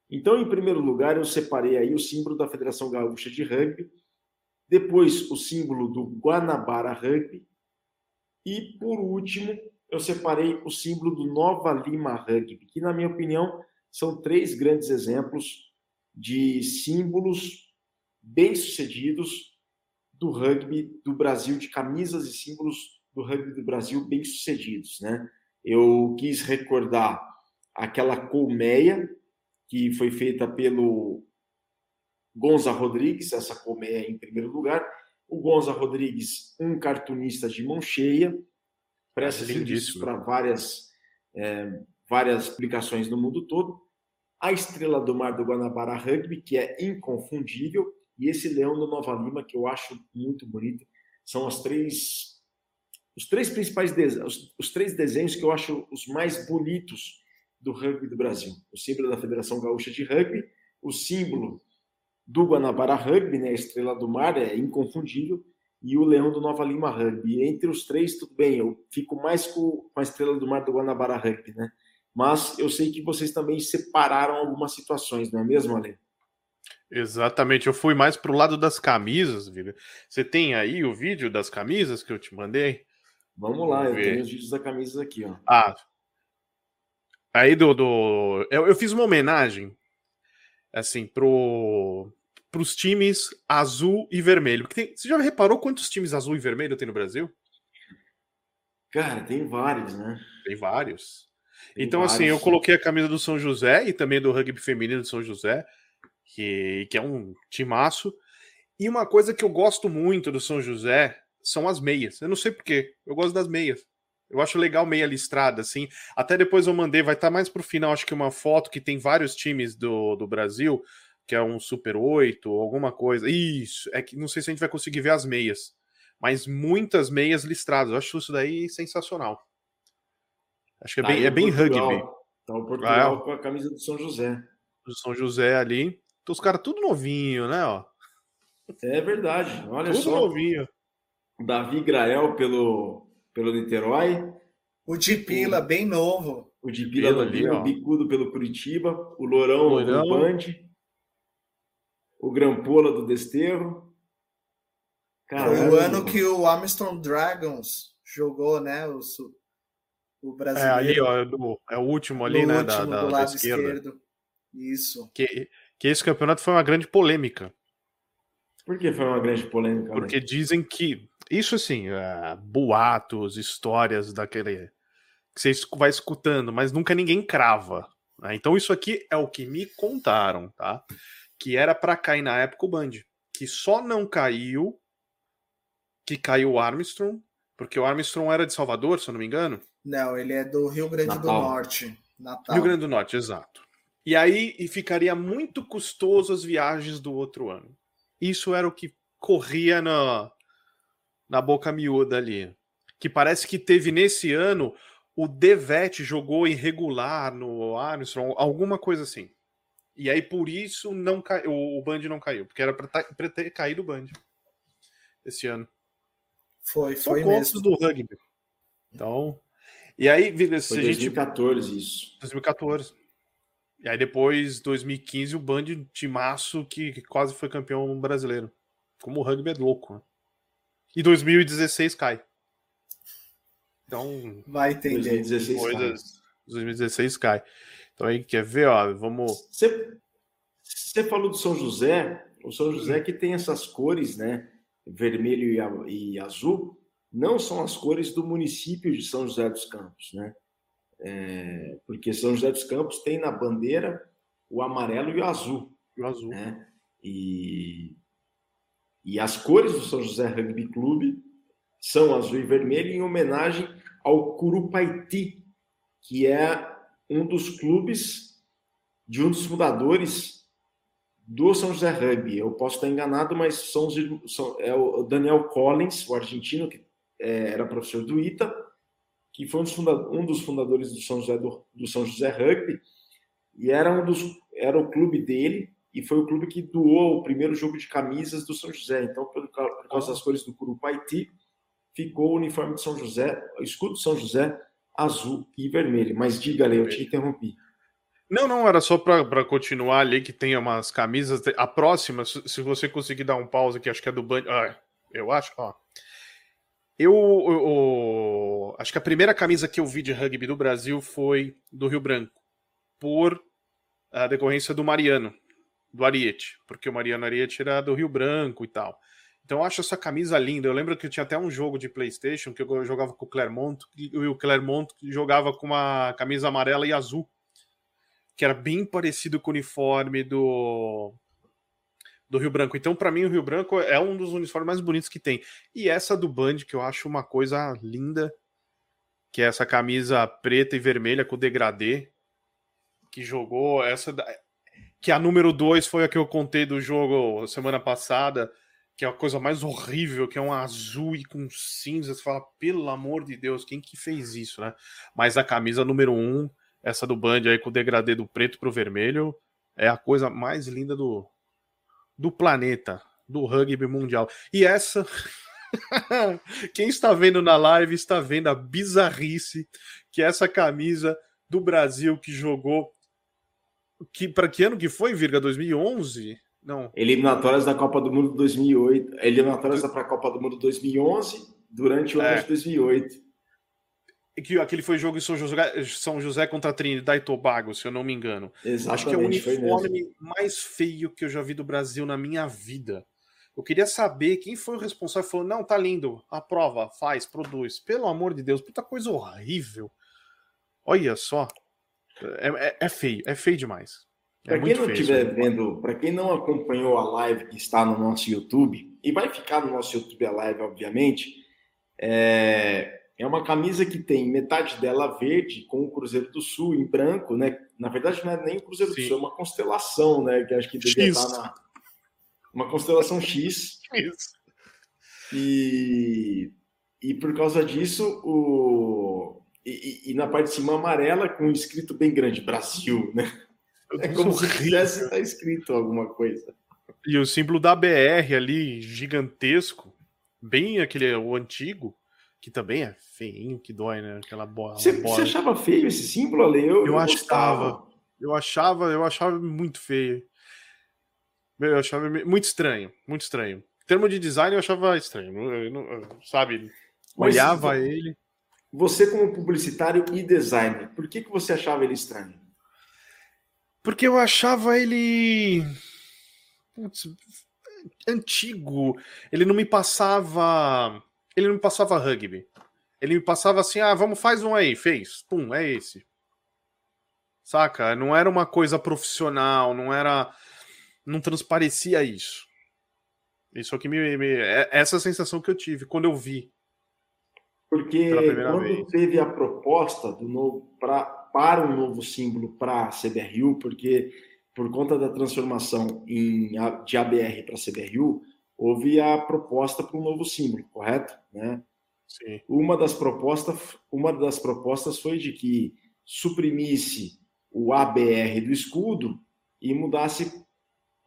Então, em primeiro lugar, eu separei aí o símbolo da Federação Gaúcha de Rugby, depois o símbolo do Guanabara Rugby e por último eu separei o símbolo do Nova Lima Rugby, que na minha opinião são três grandes exemplos de símbolos bem-sucedidos do rugby do Brasil, de camisas e símbolos do rugby do Brasil bem-sucedidos, né? Eu quis recordar aquela colmeia que foi feita pelo Gonza Rodrigues, essa colmeia em primeiro lugar. O Gonza Rodrigues, um cartunista de mão cheia, presta serviços para várias, é, várias publicações no mundo todo. A Estrela do Mar do Guanabara Rugby, que é inconfundível, e esse Leão do Nova Lima, que eu acho muito bonito. São as três, os três principais os, os três desenhos que eu acho os mais bonitos do rugby do Brasil. O símbolo da Federação Gaúcha de Rugby, o símbolo do Guanabara Rugby, né, a Estrela do Mar, é inconfundível, e o Leão do Nova Lima Rugby. Entre os três, tudo bem, eu fico mais com a Estrela do Mar do Guanabara Rugby, né? Mas eu sei que vocês também separaram algumas situações, não é mesmo, Ale? Exatamente, eu fui mais pro lado das camisas, Viga. Você tem aí o vídeo das camisas que eu te mandei? Vamos lá, Vamos eu tenho os vídeos da camisa aqui, ó. Ah. Aí do. do... Eu, eu fiz uma homenagem assim, pro para os times azul e vermelho. Tem, você já reparou quantos times azul e vermelho tem no Brasil? Cara, tem vários, né? Tem vários. Tem então, vários. assim, eu coloquei a camisa do São José e também do rugby feminino do São José, que, que é um timaço. E uma coisa que eu gosto muito do São José são as meias. Eu não sei porquê, eu gosto das meias. Eu acho legal meia listrada, assim. Até depois eu mandei, vai estar tá mais pro final, acho que uma foto que tem vários times do, do Brasil que é um Super 8, alguma coisa. Isso, é que não sei se a gente vai conseguir ver as meias, mas muitas meias listradas. Eu acho isso daí sensacional. Acho que é tá bem, é bem rugby. Tá o Portugal ah, com a camisa do São José. Do São José ali. Então, os caras tudo novinho, né? Ó. É verdade. Olha tudo só. novinho. Davi Grael pelo, pelo Niterói. O Dipila, bem novo. O Dipila novinho, o Bicudo pelo Curitiba. O Lourão, Lourão. do Band o Grampola do Desterro. Caramba. Foi o ano que o Armstrong Dragons jogou, né? O, o brasileiro. É ali, ó, é, do, é o último ali, né? Último, da, da, do lado da esquerdo. Isso. Que, que esse campeonato foi uma grande polêmica. Por que foi uma grande polêmica? Porque dizem que. Isso assim, uh, boatos, histórias daquele. que você vai escutando, mas nunca ninguém crava. Né? Então, isso aqui é o que me contaram, tá? que era para cair na época o Band, que só não caiu, que caiu o Armstrong, porque o Armstrong era de Salvador, se eu não me engano. Não, ele é do Rio Grande Natal. do Norte. Natal. Rio Grande do Norte, exato. E aí e ficaria muito custoso as viagens do outro ano. Isso era o que corria na, na boca miúda ali. Que parece que teve nesse ano o Devet jogou irregular no Armstrong, alguma coisa assim. E aí, por isso, não cai... o, o Band não caiu, porque era para tá, ter caído o Band esse ano. Foi, São foi mesmo. do rugby. Então, e aí, se foi 2014 gente... isso. 2014. E aí depois, 2015, o Band, timaço que, que quase foi campeão brasileiro. Como o rugby é louco, né? E 2016 cai. Então. Vai entender. 2016 coisas, cai. 2016 cai. Então aí quer ver, ó, vamos. Você, você falou do São José, o São José que tem essas cores, né? Vermelho e, e azul, não são as cores do município de São José dos Campos, né? É, porque São José dos Campos tem na bandeira o amarelo e o azul. O azul. Né? E, e as cores do São José Rugby Clube são azul e vermelho em homenagem ao Curupaiti, que é um dos clubes de um dos fundadores do São José Rugby. Eu posso estar enganado, mas são, são é o Daniel Collins, o argentino que é, era professor do ITA, que foi um dos, fundadores do São José do, do, São José Rugby e era um dos era o clube dele e foi o clube que doou o primeiro jogo de camisas do São José. Então, por, por causa das cores do Curupaiti, ficou o uniforme de São José, o escudo de São José azul e vermelho. Mas diga, ali, eu te interrompi. Não, não, era só para continuar ali que tem umas camisas. A próxima, se você conseguir dar um pause aqui, acho que é do Band. Ah, eu acho, ó. Eu, eu, eu, acho que a primeira camisa que eu vi de rugby do Brasil foi do Rio Branco, por a decorrência do Mariano, do Ariete, porque o Mariano Ariete era do Rio Branco e tal. Então eu acho essa camisa linda. Eu lembro que tinha até um jogo de PlayStation que eu jogava com o Clermont e o Clermont jogava com uma camisa amarela e azul, que era bem parecido com o uniforme do do Rio Branco. Então, para mim, o Rio Branco é um dos uniformes mais bonitos que tem. E essa do Band, que eu acho uma coisa linda, que é essa camisa preta e vermelha com degradê, que jogou essa. Que a número 2 foi a que eu contei do jogo semana passada que é a coisa mais horrível, que é um azul e com cinza. Você fala, pelo amor de Deus, quem que fez isso, né? Mas a camisa número um, essa do Band aí com o degradê do preto pro vermelho, é a coisa mais linda do, do planeta, do rugby mundial. E essa, quem está vendo na live está vendo a bizarrice que essa camisa do Brasil que jogou que para que ano que foi, Virga 2011? Não. Eliminatórias da Copa do Mundo 2008. Eliminatórias para a Copa do Mundo 2011, durante o é. ano de 2008. Que aquele foi jogo em São José, São José contra a Trinidad e Tobago, se eu não me engano. Exatamente, Acho que é o uniforme mais feio que eu já vi do Brasil na minha vida. Eu queria saber quem foi o responsável. Falou: não, tá lindo, aprova, faz, produz. Pelo amor de Deus, puta coisa horrível. Olha só. É, é, é feio, é feio demais. É para quem não estiver vendo, para quem não acompanhou a live que está no nosso YouTube, e vai ficar no nosso YouTube a live, obviamente, é, é uma camisa que tem metade dela verde com o Cruzeiro do Sul em branco, né? Na verdade, não é nem o Cruzeiro Sim. do Sul, é uma constelação, né? Que acho que devia X. estar na. Uma constelação X. Isso. E, e por causa disso, o. E, e, na parte de cima amarela com escrito bem grande, Brasil, né? É como se tivesse estar escrito alguma coisa. E o símbolo da BR ali, gigantesco, bem aquele o antigo, que também é feinho, que dói, né? Aquela bola. Você, você achava feio esse símbolo, Ale? Eu, eu, eu achava. Eu achava, eu achava muito feio. Eu achava muito estranho, muito estranho. Em termos de design, eu achava estranho. Eu, eu, sabe? Mas, olhava ele. Você, como publicitário e designer, por que, que você achava ele estranho? Porque eu achava ele. Putz, antigo. Ele não me passava. Ele não me passava rugby. Ele me passava assim: ah, vamos, faz um aí, fez. Pum, é esse. Saca? Não era uma coisa profissional, não era. Não transparecia isso. Isso é que me, me. É essa sensação que eu tive quando eu vi. Porque quando vez. teve a proposta do novo para para um novo símbolo para a CBRU, porque por conta da transformação em, de ABR para CBRU, houve a proposta para um novo símbolo, correto? Né? Sim. Uma das propostas, uma das propostas foi de que suprimisse o ABR do escudo e mudasse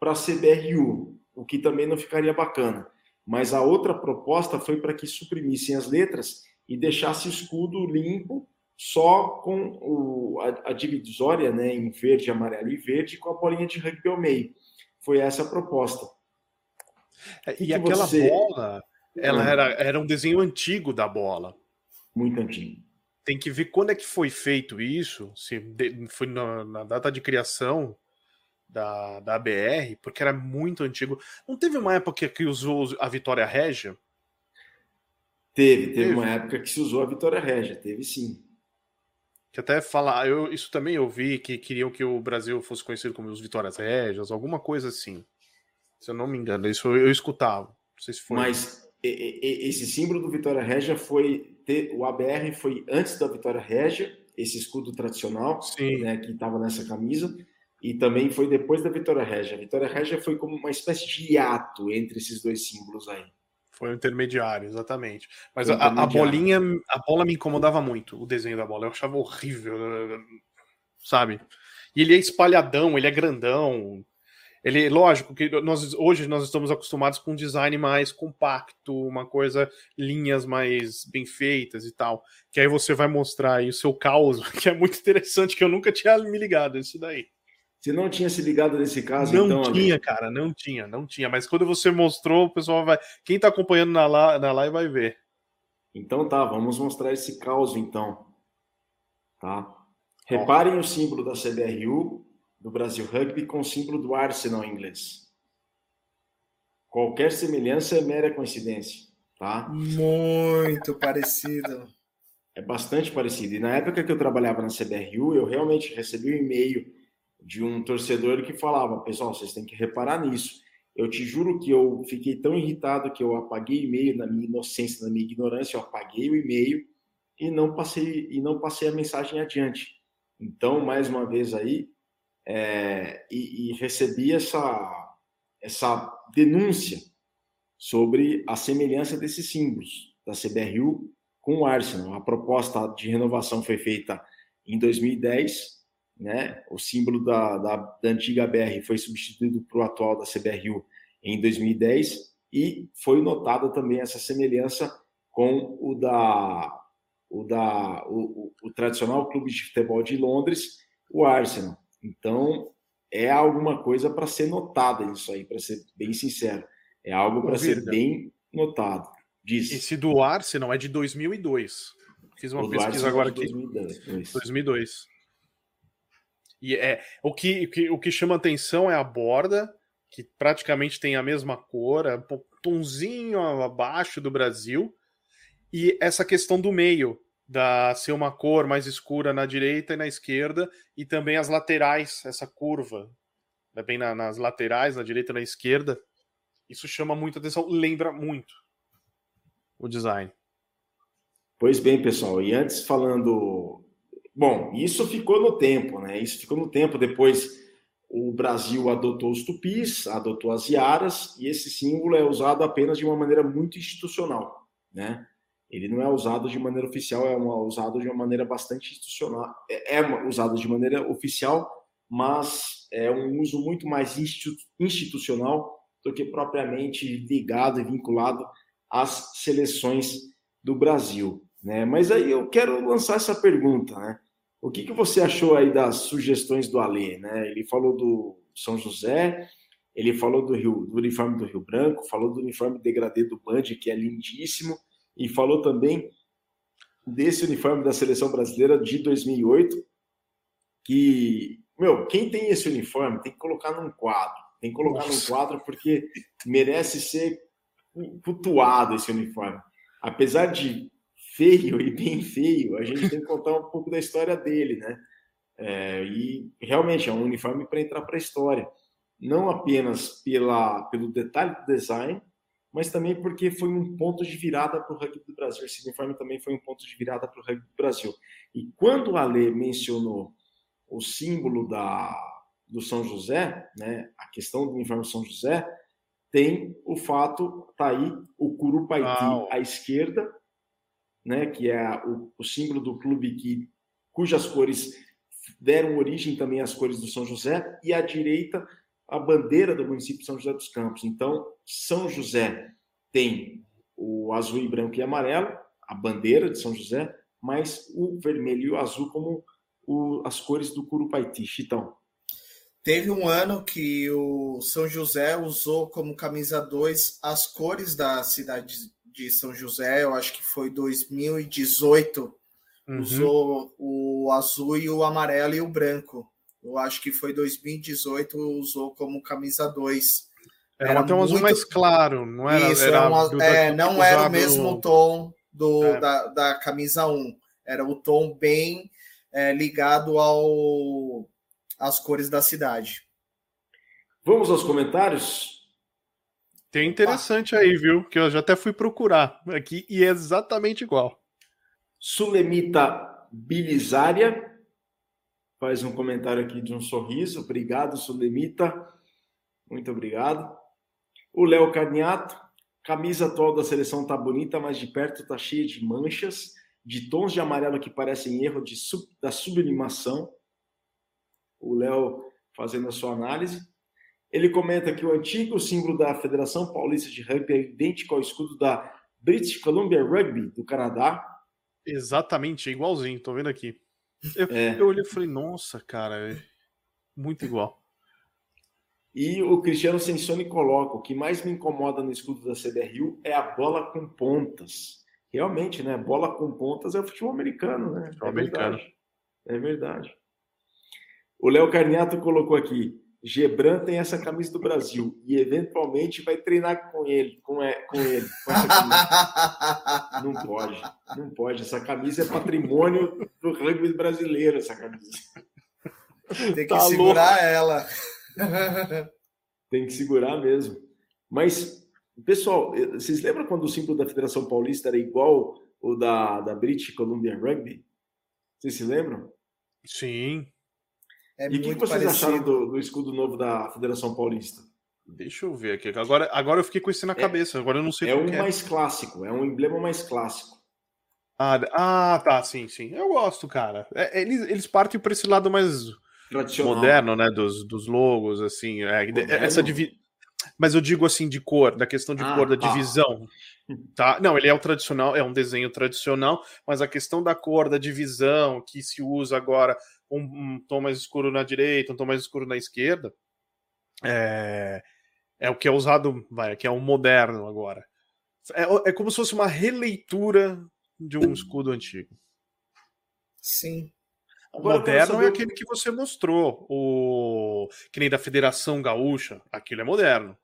para CBRU, o que também não ficaria bacana. Mas a outra proposta foi para que suprimissem as letras e deixasse o escudo limpo só com o, a, a, divisória né, em verde, amarelo e verde, com a bolinha de rugby ao meio. Foi essa a proposta. É, e aquela você... bola, ela era, era um desenho antigo da bola. Muito antigo. Tem que ver quando é que foi feito isso, se foi na, na data de criação da, da BR, porque era muito antigo. Não teve uma época que usou a Vitória Régia? Teve, teve, teve, uma época que se usou a Vitória Régia, teve sim. Que até falar, eu, isso também eu vi que queriam que o Brasil fosse conhecido como os Vitórias Régias, alguma coisa assim. Se eu não me engano, isso eu, eu escutava. Não sei se foi. Mas esse símbolo do Vitória Régia foi. O ABR foi antes da Vitória Régia, esse escudo tradicional, né, que estava nessa camisa, e também foi depois da Vitória Régia. A Vitória Régia foi como uma espécie de hiato entre esses dois símbolos aí. Foi um intermediário, exatamente. Mas a, a, bolinha, a bola me incomodava muito, o desenho da bola. Eu achava horrível, sabe? E ele é espalhadão, ele é grandão. Ele, lógico que nós hoje nós estamos acostumados com um design mais compacto, uma coisa linhas mais bem feitas e tal. Que aí você vai mostrar aí o seu caos, que é muito interessante, que eu nunca tinha me ligado isso daí. Você não tinha se ligado nesse caso, não então? Não tinha, amigo? cara, não tinha, não tinha. Mas quando você mostrou, o pessoal vai. Quem está acompanhando na, na live vai ver. Então tá, vamos mostrar esse caos então. Tá? Reparem o símbolo da CBRU, do Brasil Rugby, com o símbolo do Arsenal em inglês. Qualquer semelhança é mera coincidência, tá? Muito parecido. É bastante parecido. E na época que eu trabalhava na CBRU, eu realmente recebi um e-mail de um torcedor que falava: pessoal, vocês têm que reparar nisso. Eu te juro que eu fiquei tão irritado que eu apaguei o e-mail na minha inocência, na minha ignorância, eu apaguei o e-mail e não passei e não passei a mensagem adiante. Então, mais uma vez aí, é, e, e recebi essa essa denúncia sobre a semelhança desses símbolos da CBRU com o Arsenal. A proposta de renovação foi feita em 2010 né? O símbolo da, da, da antiga BR foi substituído para o atual da CBRU em 2010 e foi notada também essa semelhança com o da o da o, o, o tradicional clube de futebol de Londres, o Arsenal. Então é alguma coisa para ser notada isso aí, para ser bem sincero, é algo para ser bem notado. Diz. Esse do Arsenal é de 2002. Fiz uma o pesquisa agora aqui. 2002. 2002. E é o que, o que, o que chama atenção é a borda, que praticamente tem a mesma cor, é um tonzinho abaixo do Brasil, e essa questão do meio, da ser uma cor mais escura na direita e na esquerda, e também as laterais, essa curva, né, bem na, nas laterais, na direita e na esquerda. Isso chama muita atenção, lembra muito o design. Pois bem, pessoal, e antes falando Bom, isso ficou no tempo, né? Isso ficou no tempo. Depois o Brasil adotou os tupis, adotou as iaras, e esse símbolo é usado apenas de uma maneira muito institucional, né? Ele não é usado de maneira oficial, é uma, usado de uma maneira bastante institucional. É, é usado de maneira oficial, mas é um uso muito mais institucional do que propriamente ligado e vinculado às seleções do Brasil. Né? Mas aí eu quero lançar essa pergunta, né? O que, que você achou aí das sugestões do Alê? Né? Ele falou do São José, ele falou do, Rio, do uniforme do Rio Branco, falou do uniforme degradê do Band, que é lindíssimo, e falou também desse uniforme da seleção brasileira de 2008, que, meu, quem tem esse uniforme tem que colocar num quadro, tem que colocar Nossa. num quadro porque merece ser cultuado esse uniforme. Apesar de feio e bem feio, a gente tem que contar um pouco da história dele, né? É, e realmente é um uniforme para entrar para a história, não apenas pela, pelo detalhe do design, mas também porque foi um ponto de virada para o rugby do Brasil. Esse uniforme também foi um ponto de virada para o rugby do Brasil. E quando o Ale mencionou o símbolo da, do São José, né, a questão do uniforme São José, tem o fato, tá aí o Curupaiti à esquerda né, que é o, o símbolo do clube que, cujas cores deram origem também às cores do São José, e à direita a bandeira do município de São José dos Campos. Então, São José tem o azul e branco e amarelo, a bandeira de São José, mas o vermelho e o azul como o, as cores do Curupaiti. Chitão. Teve um ano que o São José usou como camisa 2 as cores da cidade de São José, eu acho que foi 2018, uhum. usou o azul e o amarelo e o branco. Eu acho que foi 2018, usou como camisa 2. Era, era até um muito... azul mais claro, não era? Isso, era uma... é, não era o mesmo tom do, é. da, da camisa 1. Era o tom bem é, ligado ao as cores da cidade. Vamos aos comentários? Tem interessante aí, viu? Que eu já até fui procurar aqui e é exatamente igual. Sulemita Bilizária faz um comentário aqui de um sorriso. Obrigado, Sulemita. Muito obrigado. O Léo Carniato, camisa atual da seleção tá bonita, mas de perto tá cheia de manchas, de tons de amarelo que parecem erro de sub, da sublimação o Léo fazendo a sua análise. Ele comenta que o antigo símbolo da Federação Paulista de Rugby é idêntico ao escudo da British Columbia Rugby do Canadá. Exatamente, é igualzinho, tô vendo aqui. Eu, é. eu olhei e falei, nossa, cara, é muito igual. E o Cristiano Sensoni coloca: o que mais me incomoda no escudo da CBRU é a bola com pontas. Realmente, né? Bola com pontas é o futebol americano, né? Futebol é americano. Verdade. É verdade. O Léo Carniato colocou aqui: Gebran tem essa camisa do Brasil e eventualmente vai treinar com ele, com, com ele, com essa camisa. não pode, não pode. Essa camisa é patrimônio do rugby brasileiro, essa camisa. Tem que tá segurar louco. ela. Tem que segurar mesmo. Mas, pessoal, vocês lembram quando o símbolo da Federação Paulista era igual o da, da British Columbia Rugby? Vocês se lembram? Sim. É e o que, vocês parecido. acharam do, do, escudo novo da Federação Paulista? Deixa eu ver aqui. Agora, agora eu fiquei com isso na é, cabeça. Agora eu não sei É um é. mais clássico, é um emblema mais clássico. Ah, ah tá, sim, sim. Eu gosto, cara. É, eles, eles partem para esse lado mais moderno, né? Dos, dos logos, assim. É, essa divi... Mas eu digo assim, de cor, da questão de ah, cor, da tá. divisão. Tá? Não, ele é o tradicional, é um desenho tradicional, mas a questão da cor, da divisão que se usa agora um, um, tom mais escuro na direita, um tom mais escuro na esquerda, é, é o que é usado, vai, que é o moderno agora. É, é como se fosse uma releitura de um escudo antigo. Sim. O moderno é aquele que você mostrou, o que nem da Federação Gaúcha, aquilo é moderno.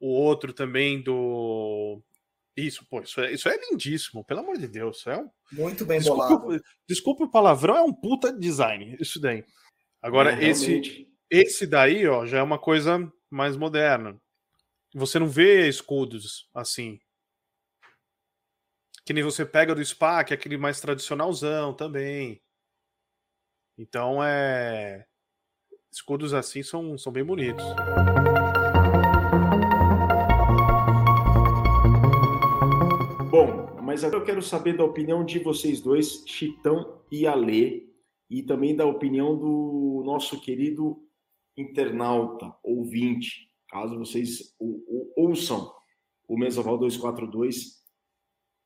O outro também do isso, pô, isso é, isso é lindíssimo, pelo amor de Deus. É um... Muito bem desculpa, bolado. Desculpa o palavrão, é um puta design, isso daí. Agora, é, esse, esse daí, ó, já é uma coisa mais moderna. Você não vê escudos assim. Que nem você pega do Spa, que é aquele mais tradicionalzão também. Então, é. Escudos assim são, são bem bonitos. Mas agora eu quero saber da opinião de vocês dois, Chitão e Alê, e também da opinião do nosso querido internauta, ouvinte, caso vocês ouçam o Mesoval 242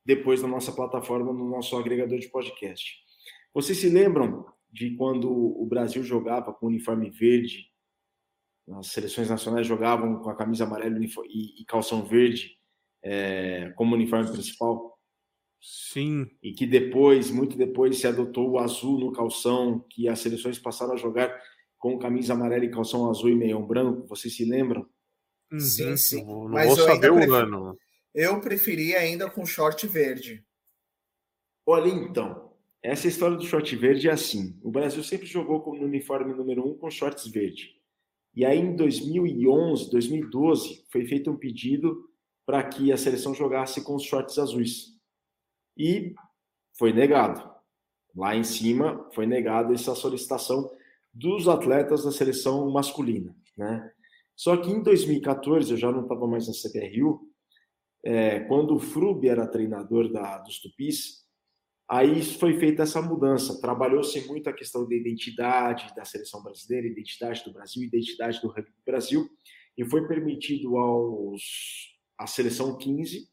depois na nossa plataforma, no nosso agregador de podcast. Vocês se lembram de quando o Brasil jogava com uniforme verde, as seleções nacionais jogavam com a camisa amarela e, calção verde é, como uniforme principal? Sim. E que depois, muito depois, se adotou o azul no calção, que as seleções passaram a jogar com camisa amarela e calção azul e meião branco. Vocês se lembram? Uhum. Sim, sim. Não, não Mas vou saber o ano. Eu preferia ainda com short verde. Olha, então, essa história do short verde é assim. O Brasil sempre jogou com o uniforme número um com shorts verde. E aí, em 2011, 2012, foi feito um pedido para que a seleção jogasse com os shorts azuis e foi negado. Lá em cima foi negada essa solicitação dos atletas da seleção masculina, né? Só que em 2014, eu já não estava mais na CBRU, é, quando o Frube era treinador da, dos Tupis, aí foi feita essa mudança. Trabalhou-se muito a questão da identidade da seleção brasileira, identidade do Brasil, identidade do rugby do Brasil, e foi permitido aos a seleção 15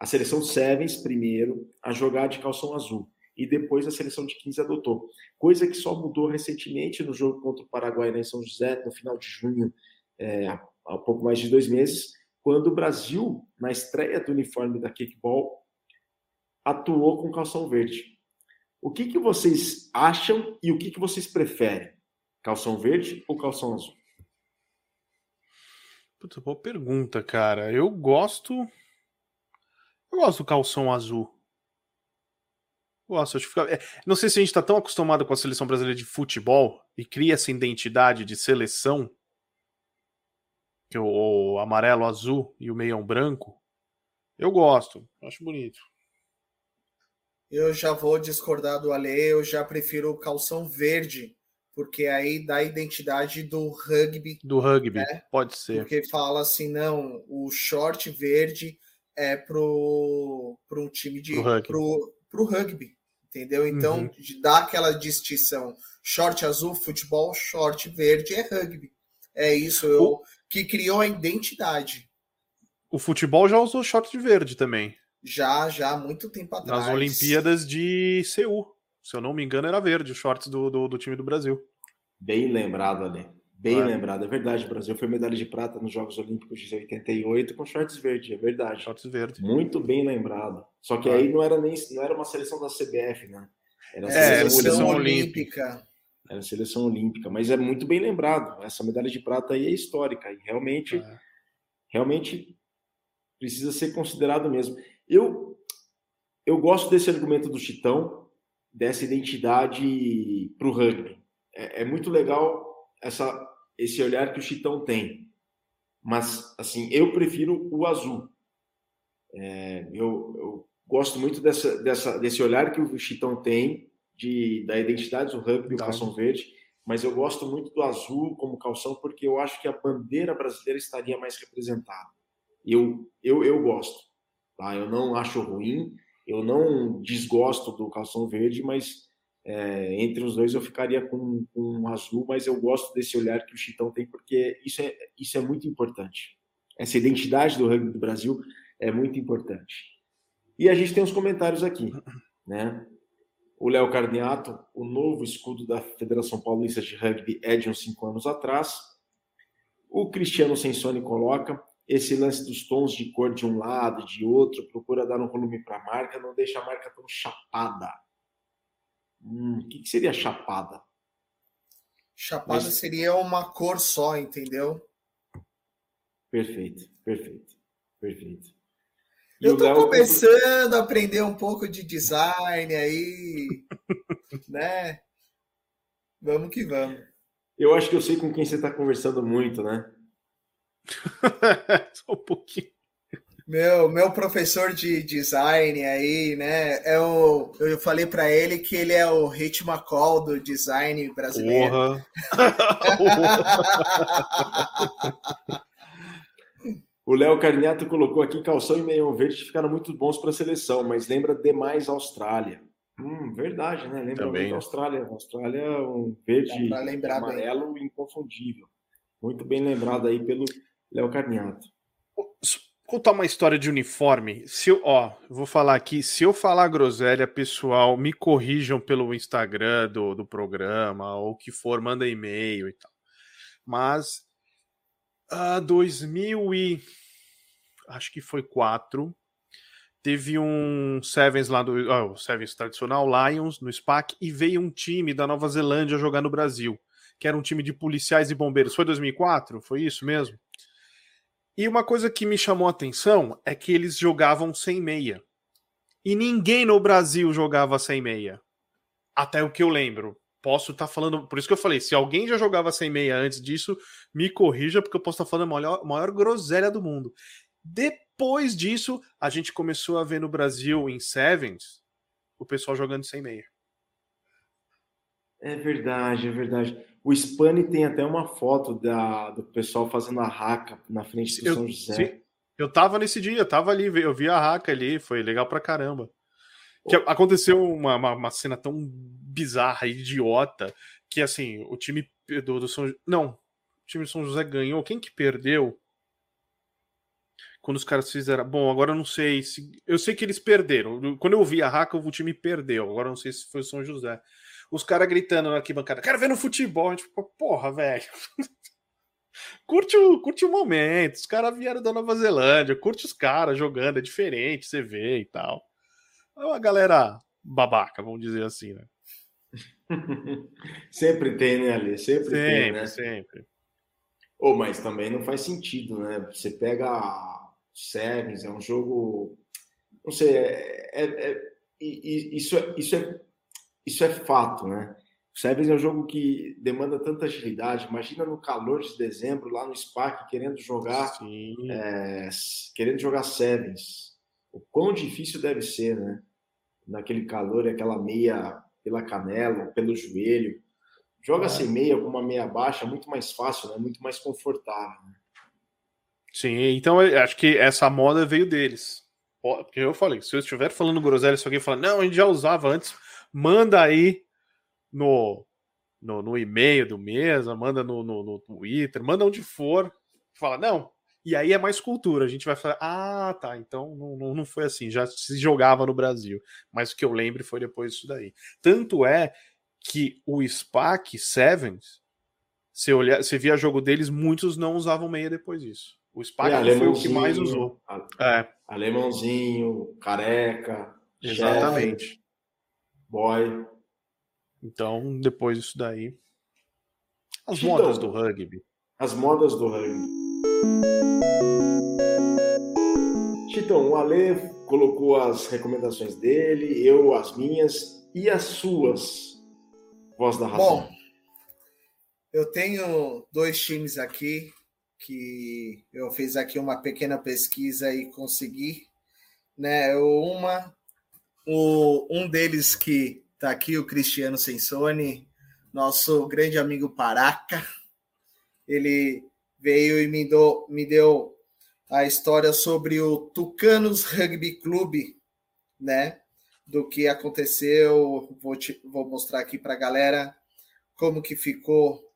a seleção Sevens primeiro a jogar de calção azul. e depois a seleção de 15 adotou. Coisa que só mudou recentemente no jogo contra o Paraguai né, em São José, no final de junho, é, há pouco mais de dois meses, quando o Brasil, na estreia do uniforme da Kickball, atuou com calção verde. O que, que vocês acham e o que, que vocês preferem? Calção verde ou calção azul? Puta, boa pergunta, cara. Eu gosto. Eu gosto do calção azul. Gosto, acho que fica... é, não sei se a gente está tão acostumado com a seleção brasileira de futebol e cria essa identidade de seleção, que é o, o amarelo, azul e o meião branco. Eu gosto, acho bonito. Eu já vou discordar do Ale, eu já prefiro o calção verde, porque aí dá a identidade do rugby. Do rugby, né? pode ser. Porque fala assim, não, o short verde é pro, pro um time de. Pro rugby. Pro, pro rugby entendeu? Então, uhum. dá aquela distinção. Short azul, futebol, short verde é rugby. É isso eu, o... que criou a identidade. O futebol já usou short verde também. Já, já, muito tempo atrás. Nas Olimpíadas de Seul. Se eu não me engano, era verde os shorts do, do, do time do Brasil. Bem lembrado, ali. Bem é. lembrado, é verdade. O Brasil foi medalha de prata nos Jogos Olímpicos de 88 com shorts verde, é verdade. Shorts verde. Muito bem lembrado. Só que é. aí não era nem não era uma seleção da CBF, né? Era a é, seleção, seleção olímpica. olímpica. Era a seleção olímpica, mas é muito bem lembrado. Essa medalha de prata aí é histórica e realmente, é. realmente precisa ser considerado mesmo. Eu eu gosto desse argumento do Chitão, dessa identidade para o rugby. É, é muito legal essa esse olhar que o Chitão tem. Mas, assim, eu prefiro o azul. É, eu, eu, gosto muito dessa, dessa, desse olhar que o Chitão tem de, da identidade do rugby, o calção verde, mas eu gosto muito do azul como calção porque eu acho que a bandeira brasileira estaria mais representada. Eu, eu, eu gosto. Tá? Eu não acho ruim, eu não desgosto do calção verde, mas é, entre os dois eu ficaria com, com um azul, mas eu gosto desse olhar que o Chitão tem, porque isso é, isso é muito importante. Essa identidade do rugby do Brasil é muito importante. E a gente tem os comentários aqui, né? O Léo Carniato, o novo escudo da Federação Paulista de Rugby é de uns cinco anos atrás. O Cristiano Sensoni coloca esse lance dos tons de cor de um lado, de outro, procura dar um volume para a marca, não deixa a marca tão chapada. Hum, o que, que seria chapada? Chapada Mas... seria uma cor só, entendeu? Perfeito, perfeito, perfeito. E eu estou começando a aprender um pouco de design aí, né? Vamos que vamos. Eu acho que eu sei com quem você está conversando muito, né? Só um pouquinho. Meu, meu professor de design aí, né? É o, eu falei para ele que ele é o Hit McCall do design brasileiro. Porra. o Léo Carniato colocou aqui calção e meião verde ficaram muito bons para a seleção, mas lembra demais a Austrália. Hum, verdade, né? Lembra Também. muito a Austrália. A Austrália é um verde amarelo bem. inconfundível. Muito bem lembrado aí pelo Léo Carniato contar uma história de uniforme. Se eu, ó, vou falar aqui, se eu falar groselha, pessoal, me corrijam pelo Instagram do, do programa, ou que for, manda e-mail e tal. Mas, uh, 2000 e... acho que foi 4, teve um Sevens lá do... Oh, Sevens tradicional, Lions, no SPAC, e veio um time da Nova Zelândia jogar no Brasil, que era um time de policiais e bombeiros. Foi 2004? Foi isso mesmo? E uma coisa que me chamou a atenção é que eles jogavam sem meia. E ninguém no Brasil jogava sem meia. Até o que eu lembro. Posso estar tá falando. Por isso que eu falei: se alguém já jogava sem meia antes disso, me corrija, porque eu posso estar tá falando a maior, maior groselha do mundo. Depois disso, a gente começou a ver no Brasil, em Sevens, o pessoal jogando sem meia. É verdade, é verdade. O Spani tem até uma foto da, do pessoal fazendo a raca na frente do eu, São José. Sim, eu tava nesse dia, eu tava ali, eu vi a raca ali, foi legal pra caramba. Que aconteceu uma, uma, uma, cena tão bizarra, idiota, que assim, o time do, do São Não, o time do São José ganhou. Quem que perdeu? Quando os caras fizeram. Bom, agora eu não sei se. Eu sei que eles perderam. Quando eu vi a Raca, o time perdeu. Agora eu não sei se foi o São José. Os caras gritando na arquibancada, quero ver no futebol. A gente ficou, porra, velho. curte, o, curte o momento. Os caras vieram da Nova Zelândia, curte os caras jogando, é diferente, você vê e tal. É uma galera babaca, vamos dizer assim, né? sempre tem, né, Ali? Sempre, sempre tem, né? Sempre. Oh, mas também não faz sentido, né? Você pega Sevens, é um jogo. Não sei, é, é, é, isso, é, isso, é, isso é fato, né? O Sevens é um jogo que demanda tanta agilidade. Imagina no calor de dezembro, lá no SPAC, querendo jogar é, querendo jogar Sevens. O quão difícil deve ser, né? Naquele calor e aquela meia pela canela, pelo joelho. Joga é. sem meia com uma meia baixa, muito mais fácil, né? Muito mais confortável. Né? Sim, então acho que essa moda veio deles. Porque eu falei, se eu estiver falando groselha, se alguém falar, não, a gente já usava antes, manda aí no, no, no e-mail do mesa, manda no, no, no, Twitter, manda onde for. Fala, não. E aí é mais cultura. A gente vai falar, ah, tá, então não, não foi assim, já se jogava no Brasil. Mas o que eu lembro foi depois disso daí. Tanto é que o SPAC Sevens, olhar, você via jogo deles, muitos não usavam meia depois disso. O SPAC é, foi o que mais usou. é. Alemãozinho, careca. Exatamente. Chef, boy. Então, depois disso daí. As Titão, modas do rugby. As modas do rugby. Titão, o Ale colocou as recomendações dele, eu as minhas e as suas. Voz da razão. Bom, eu tenho dois times aqui que eu fiz aqui uma pequena pesquisa e consegui, né? Uma, o, um deles que está aqui, o Cristiano Sensoni, nosso grande amigo Paraca, ele veio e me, do, me deu a história sobre o Tucanos Rugby Clube, né? Do que aconteceu, vou, te, vou mostrar aqui para a galera como que ficou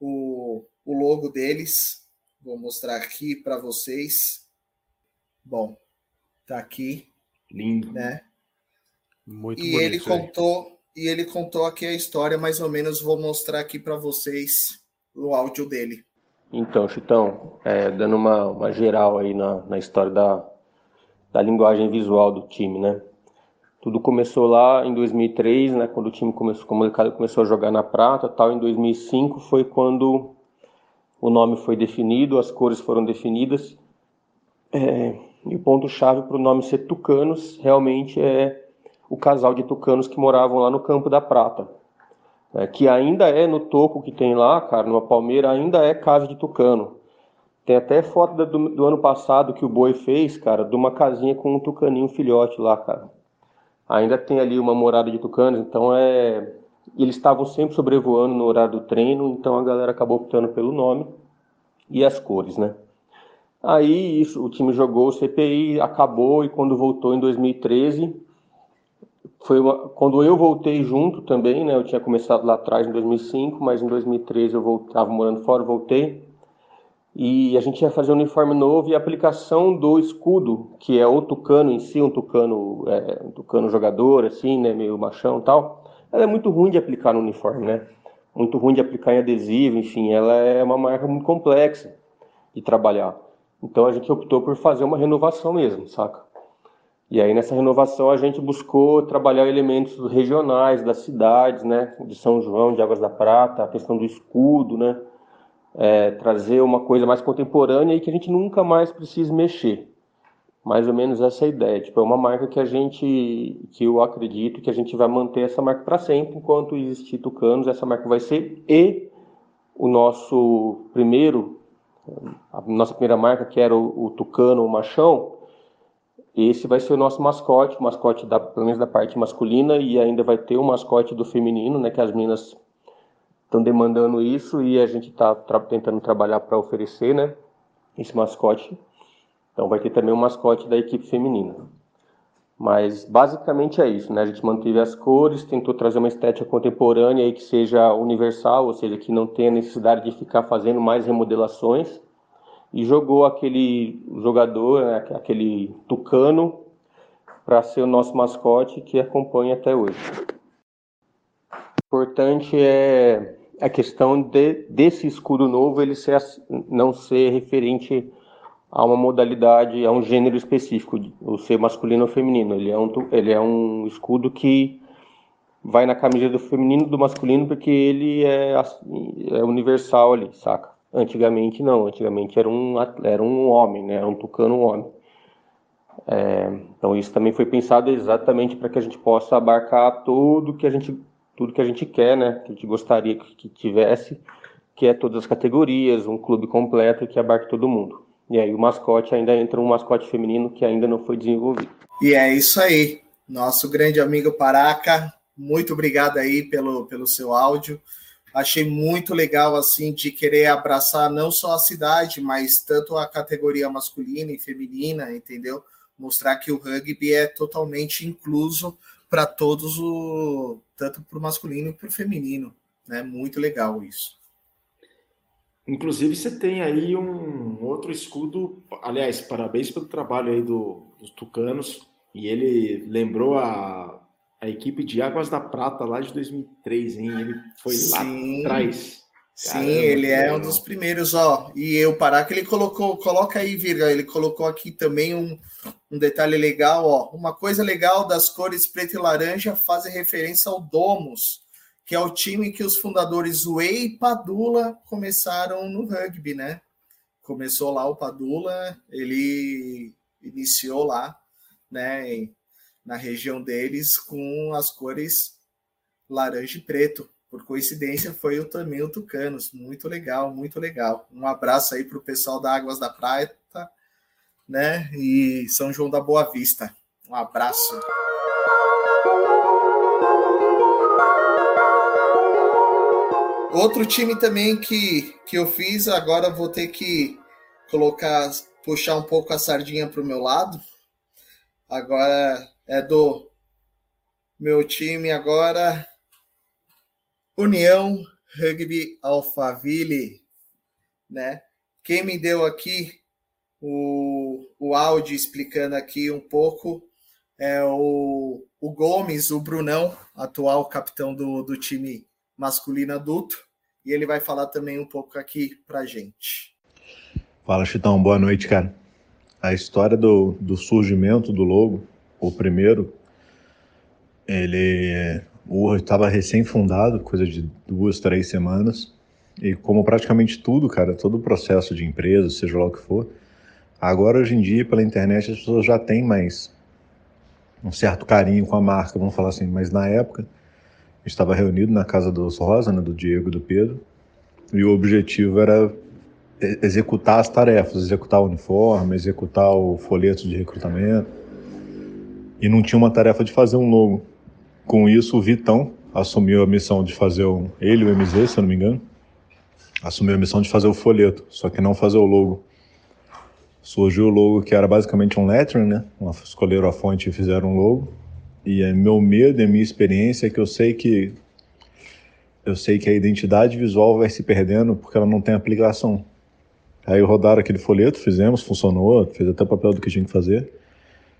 o, o logo deles. Vou mostrar aqui para vocês. Bom, tá aqui. Lindo. Né? Muito e ele contou e ele contou aqui a história, mais ou menos vou mostrar aqui para vocês o áudio dele. Então, Chitão, é, dando uma, uma, geral aí na, na história da, da linguagem visual do time, né? Tudo começou lá em 2003, né, quando o time começou, começou a jogar na prata, tal. Em 2005 foi quando o nome foi definido, as cores foram definidas. É, e o ponto-chave para o nome ser Tucanos realmente é o casal de tucanos que moravam lá no Campo da Prata. É, que ainda é no topo que tem lá, cara, numa palmeira, ainda é casa de tucano. Tem até foto do, do, ano passado que o Boi fez, cara, de uma casinha com um tucaninho filhote lá, cara. Ainda tem ali uma morada de tucanos, então é eles estavam sempre sobrevoando no horário do treino, então a galera acabou optando pelo nome e as cores, né? Aí isso, o time jogou o CPI, acabou e quando voltou em 2013, foi uma, quando eu voltei junto também, né? Eu tinha começado lá atrás em 2005, mas em 2013 eu estava morando fora, voltei. E a gente ia fazer um uniforme novo e a aplicação do escudo, que é o tucano em si, um tucano, é, um tucano jogador, assim, né? Meio machão e tal ela é muito ruim de aplicar no uniforme, né? Muito ruim de aplicar em adesivo, enfim, ela é uma marca muito complexa de trabalhar. Então a gente optou por fazer uma renovação mesmo, saca? E aí nessa renovação a gente buscou trabalhar elementos regionais das cidades, né? De São João, de Águas da Prata, a questão do escudo, né? É, trazer uma coisa mais contemporânea e que a gente nunca mais precise mexer mais ou menos essa ideia. Tipo, é uma marca que a gente, que eu acredito que a gente vai manter essa marca para sempre, enquanto existir Tucanos, essa marca vai ser. E o nosso primeiro, a nossa primeira marca, que era o, o Tucano, o Machão, esse vai ser o nosso mascote, o mascote da, pelo menos da parte masculina, e ainda vai ter o mascote do feminino, né, que as meninas estão demandando isso, e a gente está tra tentando trabalhar para oferecer, né, esse mascote então vai ter também um mascote da equipe feminina. Mas basicamente é isso, né? A gente manteve as cores, tentou trazer uma estética contemporânea aí que seja universal, ou seja, que não tenha necessidade de ficar fazendo mais remodelações. e jogou aquele jogador, né, aquele tucano, para ser o nosso mascote que acompanha até hoje. Importante é a questão de, desse escudo novo ele ser, não ser referente a uma modalidade, a um gênero específico, o ser masculino ou feminino. Ele é um, ele é um escudo que vai na camisa do feminino do masculino porque ele é, é universal ali, saca? Antigamente não, antigamente era um, era um homem, né? Era um tucano um homem. É, então isso também foi pensado exatamente para que a gente possa abarcar tudo que a gente tudo que a gente quer, né? Que a gente gostaria que tivesse, que é todas as categorias, um clube completo que abarque todo mundo. E aí o mascote ainda entra um mascote feminino que ainda não foi desenvolvido. E é isso aí. Nosso grande amigo Paraca, muito obrigado aí pelo, pelo seu áudio achei muito legal assim de querer abraçar não só a cidade, mas tanto a categoria masculina e feminina, entendeu? Mostrar que o rugby é totalmente incluso para todos o tanto para o masculino e para o feminino, né? Muito legal isso. Inclusive você tem aí um outro escudo, aliás, parabéns pelo trabalho aí do, dos tucanos e ele lembrou a a equipe de Águas da Prata lá de 2003, hein? Ele foi Sim. lá atrás. Sim, ele é um dos primeiros, ó. E eu parar que ele colocou, coloca aí, Virga, ele colocou aqui também um, um detalhe legal, ó. Uma coisa legal das cores preto e laranja fazem referência ao Domus, que é o time que os fundadores Wei e Padula começaram no rugby, né? Começou lá o Padula, ele iniciou lá, né? na região deles com as cores laranja e preto. Por coincidência, foi o, também o Tucanos. Muito legal, muito legal. Um abraço aí para o pessoal da Águas da Praia, né? E São João da Boa Vista. Um abraço. Outro time também que, que eu fiz, agora vou ter que colocar, puxar um pouco a sardinha para o meu lado. Agora é do meu time agora, União Rugby Alphaville, né? Quem me deu aqui o, o áudio explicando aqui um pouco é o, o Gomes, o Brunão, atual capitão do, do time masculino adulto, e ele vai falar também um pouco aqui pra gente. Fala, Chitão, boa noite, cara. A história do, do surgimento do logo o primeiro, ele estava recém-fundado, coisa de duas, três semanas, e como praticamente tudo, cara, todo o processo de empresa, seja lá o que for, agora hoje em dia pela internet as pessoas já têm mais um certo carinho com a marca, vamos falar assim, mas na época estava reunido na casa dos Rosa, né, do Diego e do Pedro, e o objetivo era executar as tarefas, executar o uniforme, executar o folheto de recrutamento, e não tinha uma tarefa de fazer um logo. Com isso, o Vitão assumiu a missão de fazer um, ele o MZ, se eu não me engano, assumiu a missão de fazer o folheto, só que não fazer o logo. Surgiu o logo que era basicamente um lettering, né? Escolheram a fonte e fizeram um logo. E é meu medo e minha experiência é que eu sei que eu sei que a identidade visual vai se perdendo porque ela não tem aplicação. Aí rodaram aquele folheto, fizemos, funcionou, fez até o papel do que tinha que fazer.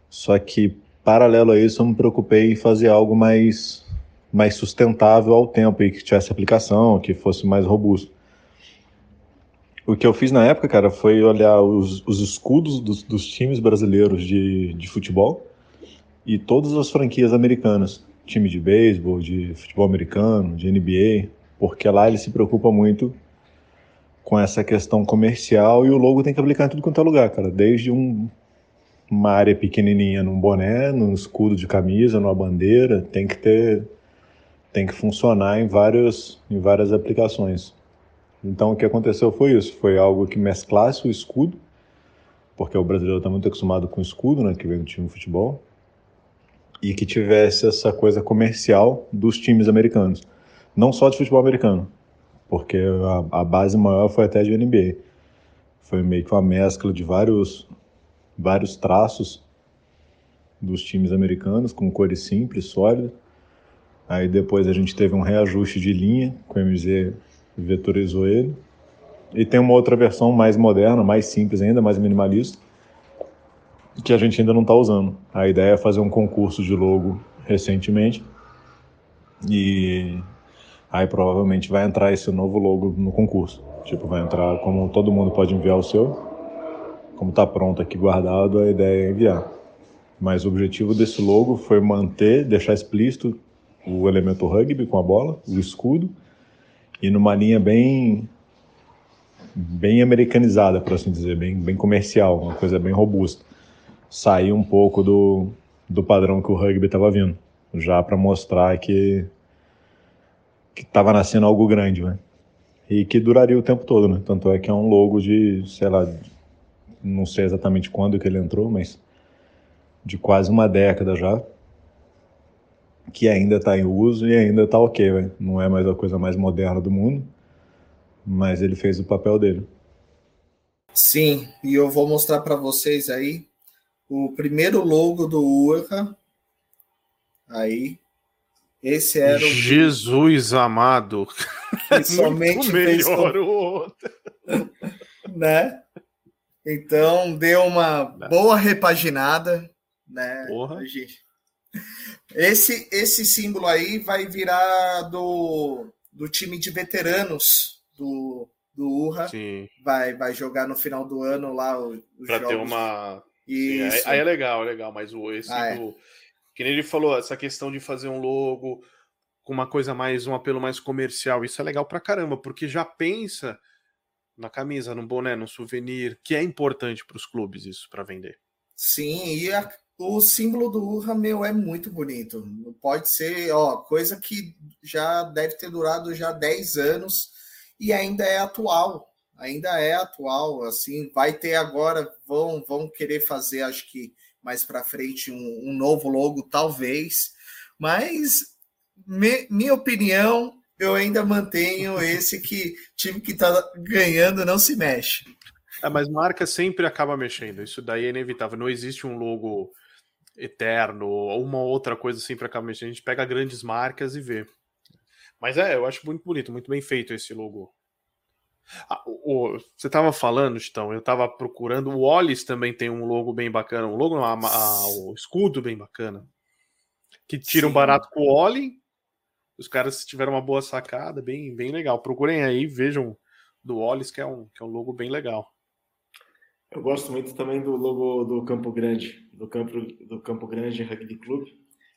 Só que Paralelo a isso, eu me preocupei em fazer algo mais, mais sustentável ao tempo e que tivesse aplicação, que fosse mais robusto. O que eu fiz na época, cara, foi olhar os, os escudos dos, dos times brasileiros de, de futebol e todas as franquias americanas, time de beisebol, de futebol americano, de NBA, porque lá ele se preocupa muito com essa questão comercial e o logo tem que aplicar em tudo quanto é lugar, cara. Desde um, uma área pequenininha num boné, num escudo de camisa, numa bandeira, tem que ter tem que funcionar em várias em várias aplicações. Então o que aconteceu foi isso, foi algo que mesclasse o escudo, porque o brasileiro está muito acostumado com o escudo, né, que vem do time de futebol, e que tivesse essa coisa comercial dos times americanos, não só de futebol americano, porque a, a base maior foi até de NBA. Foi meio que uma mescla de vários vários traços dos times americanos, com cores simples, sólidas. Aí depois a gente teve um reajuste de linha, com o MZ vetorizou ele. E tem uma outra versão mais moderna, mais simples ainda, mais minimalista, que a gente ainda não está usando. A ideia é fazer um concurso de logo recentemente e aí provavelmente vai entrar esse novo logo no concurso. Tipo, vai entrar como todo mundo pode enviar o seu, como está pronto aqui guardado, a ideia é enviar. Mas o objetivo desse logo foi manter, deixar explícito o elemento rugby com a bola, o escudo, e numa linha bem bem americanizada, por assim dizer, bem, bem comercial, uma coisa bem robusta. Sair um pouco do, do padrão que o rugby estava vindo, já para mostrar que que estava nascendo algo grande, né? E que duraria o tempo todo, né? Tanto é que é um logo de, sei lá, não sei exatamente quando que ele entrou, mas de quase uma década já, que ainda está em uso e ainda está ok, véio. não é mais a coisa mais moderna do mundo, mas ele fez o papel dele. Sim, e eu vou mostrar para vocês aí o primeiro logo do Urra. Aí, esse era o. Jesus amado! Que somente melhor fez... o outro. né? Então, deu uma boa repaginada, né? Porra. Esse, esse símbolo aí vai virar do, do time de veteranos do, do Urra. Sim. Vai, vai jogar no final do ano lá os pra jogos. ter uma. Isso. Sim, aí, é legal, é legal, mas o esse Ah, é. do. Que nem ele falou, essa questão de fazer um logo com uma coisa mais, um apelo mais comercial, isso é legal pra caramba, porque já pensa na camisa, no boné, no souvenir, que é importante para os clubes isso para vender. Sim, e a- o símbolo do Urra, meu, é muito bonito. Pode ser, ó, coisa que já deve ter durado já 10 anos e ainda é atual. Ainda é atual, assim, vai ter agora, vão, vão querer fazer, acho que mais para frente, um, um novo logo, talvez, mas me- minha opinião, eu ainda mantenho esse que time que tá ganhando não se mexe. É, mas marca sempre acaba mexendo, isso daí é inevitável. Não existe um logo eterno, ou uma outra coisa sempre acaba mexendo. A gente pega grandes marcas e vê. Mas é, eu acho muito bonito, muito bem feito esse logo. Ah, o- o- você estava falando, então, eu estava procurando. O Ollis também tem um logo bem bacana, um logo, não, a- a- o escudo bem bacana. Que tira um barato com o Oli. Os caras tiveram uma boa sacada, bem, bem legal. Procurem aí, vejam do Ollis, que é um, que é um logo bem legal. Eu gosto muito também do logo do Campo Grande, do Campo, do Campo Grande Rugby Clube.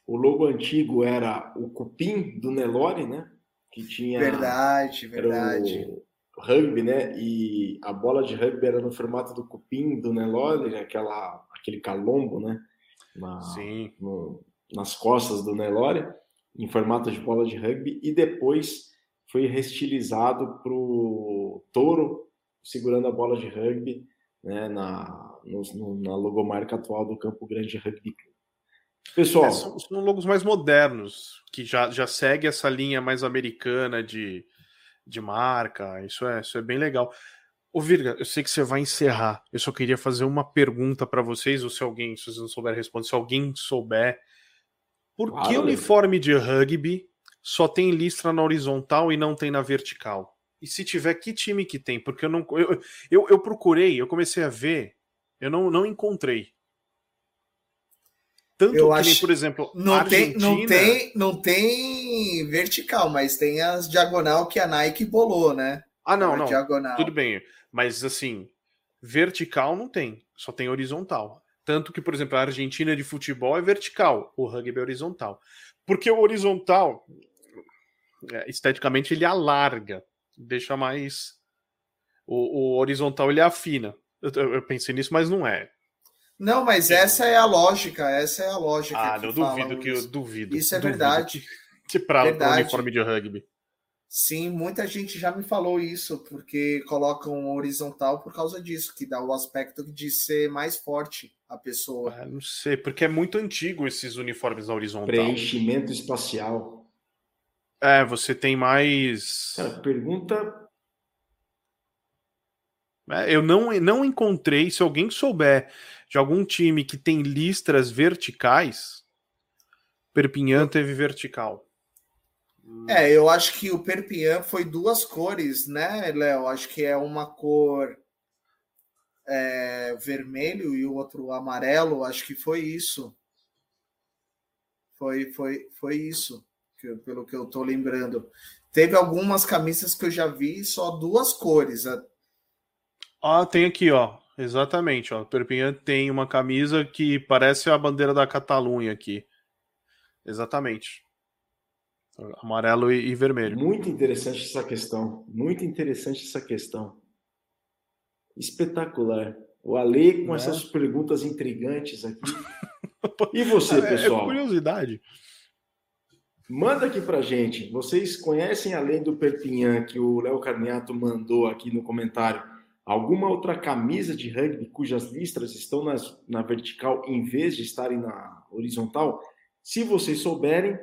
O logo antigo era o cupim do Nelore, né? Que tinha Verdade, era verdade. o rugby, né? E a bola de rugby era no formato do cupim do Nelore, aquela aquele calombo, né? Na- Sim. no- nas costas do Nelore, em formato de bola de rugby, e depois foi restilizado para o touro segurando a bola de rugby né, na, no- na logomarca atual do Campo Grande Rugby. Pessoal, É, são, são logos mais modernos, que já, já segue essa linha mais americana de, de marca. Isso é, isso é bem legal. Ô, Virga, eu sei que você vai encerrar. Eu só queria fazer uma pergunta para vocês, ou se alguém, se vocês não souberem responder, se alguém souber. Por que Claro. uniforme de rugby só tem listra na horizontal e não tem na vertical? E se tiver, que time que tem? Porque eu não. Eu, eu, eu procurei, eu comecei a ver, eu não, não encontrei. Tanto Eu que nem, acho- por exemplo, Não tem, não, Argentina- tem, não tem vertical, mas tem as diagonal que a Nike bolou, né? Ah, não, A não. Diagonal. Tudo bem. Mas assim, vertical não tem, só tem horizontal. Tanto que, por exemplo, a Argentina de futebol é vertical, o rugby é horizontal. Porque o horizontal, é, esteticamente, ele alarga, deixa mais. O, o horizontal ele afina. Eu- eu pensei nisso, mas não é. Não, mas essa é a lógica, essa é a lógica. Ah, que eu duvido que eu duvido. Isso é duvido verdade. Que, que pra, pra Verdade. uniforme de rugby. Sim, muita gente já me falou isso, porque colocam horizontal por causa disso, que dá o aspecto de ser mais forte a pessoa. Ah, não sei, porque é muito antigo esses uniformes na horizontal. preenchimento espacial. É, você tem mais. Cara, pergunta É, Eu não, não encontrei, se alguém souber de algum time que tem listras verticais, Perpignan teve vertical. É, eu acho que o Perpignan foi duas cores, né, Léo? Acho que é uma cor é, vermelho e o outro amarelo. Acho que foi isso. Foi, foi, foi isso, que, pelo que eu tô lembrando. Teve algumas camisas que eu já vi só duas cores. Ah, tem aqui, ó. Exatamente, ó. Perpignan tem uma camisa que parece a bandeira da Catalunha aqui. Exatamente. Amarelo e, e, vermelho. Muito interessante essa questão. Muito interessante essa questão. Espetacular. O Ale com é. essas perguntas intrigantes aqui. E você, é, é pessoal? É curiosidade. Manda aqui pra gente. Vocês conhecem, além do Perpignan, que o Léo Carniato mandou aqui no comentário, alguma outra camisa de rugby cujas listras estão nas, na vertical em vez de estarem na horizontal? Se vocês souberem,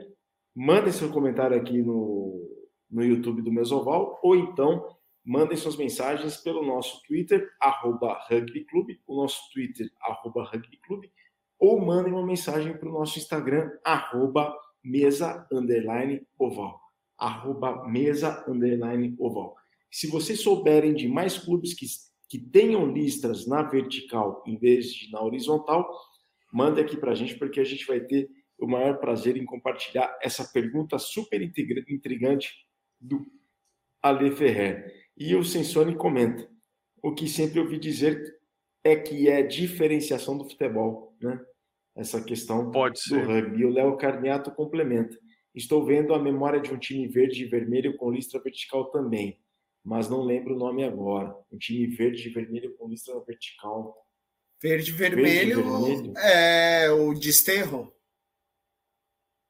mandem seu comentário aqui no, no YouTube do Mesoval, ou então mandem suas mensagens pelo nosso Twitter, arroba rugbyclube, o nosso Twitter, arroba rugbyclube, ou mandem uma mensagem para o nosso Instagram, arroba mesa underline oval. Arroba mesa underline oval. Se vocês souberem de mais clubes que, que tenham listras na vertical em vez de na horizontal, manda aqui para a gente, porque a gente vai ter o maior prazer em compartilhar essa pergunta super intrigante do Ale Ferrer. E o Sensone comenta: o que sempre ouvi dizer é que é diferenciação do futebol, né? essa questão Pode do rugby. o Léo Carniato complementa. Estou vendo a memória de um time verde e vermelho com listra vertical também, mas não lembro o nome agora. Um time verde e vermelho com listra vertical. Verde e vermelho, verde vermelho. é o desterro.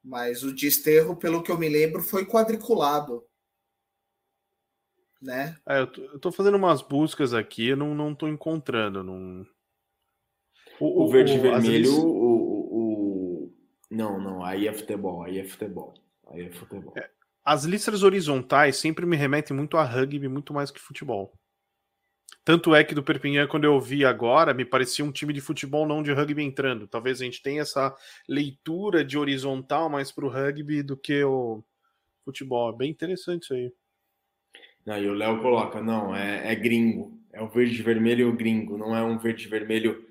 Mas o desterro, pelo que eu me lembro, foi quadriculado. Né? É, eu, tô, eu tô fazendo umas buscas aqui, não, não tô encontrando. Não... O, o, verde e vermelho, vezes... o, não, não, aí é futebol, aí é futebol. Aí é futebol. É, as listras horizontais sempre me remetem muito a rugby, muito mais que futebol. Tanto é que do Perpignan, quando eu vi agora, me parecia um time de futebol, não de rugby entrando. Talvez a gente tenha essa leitura de horizontal mais para o rugby do que o futebol. É bem interessante isso aí. Aí o Léo coloca, não, é, é gringo. É o verde vermelho e o gringo, não é um verde vermelho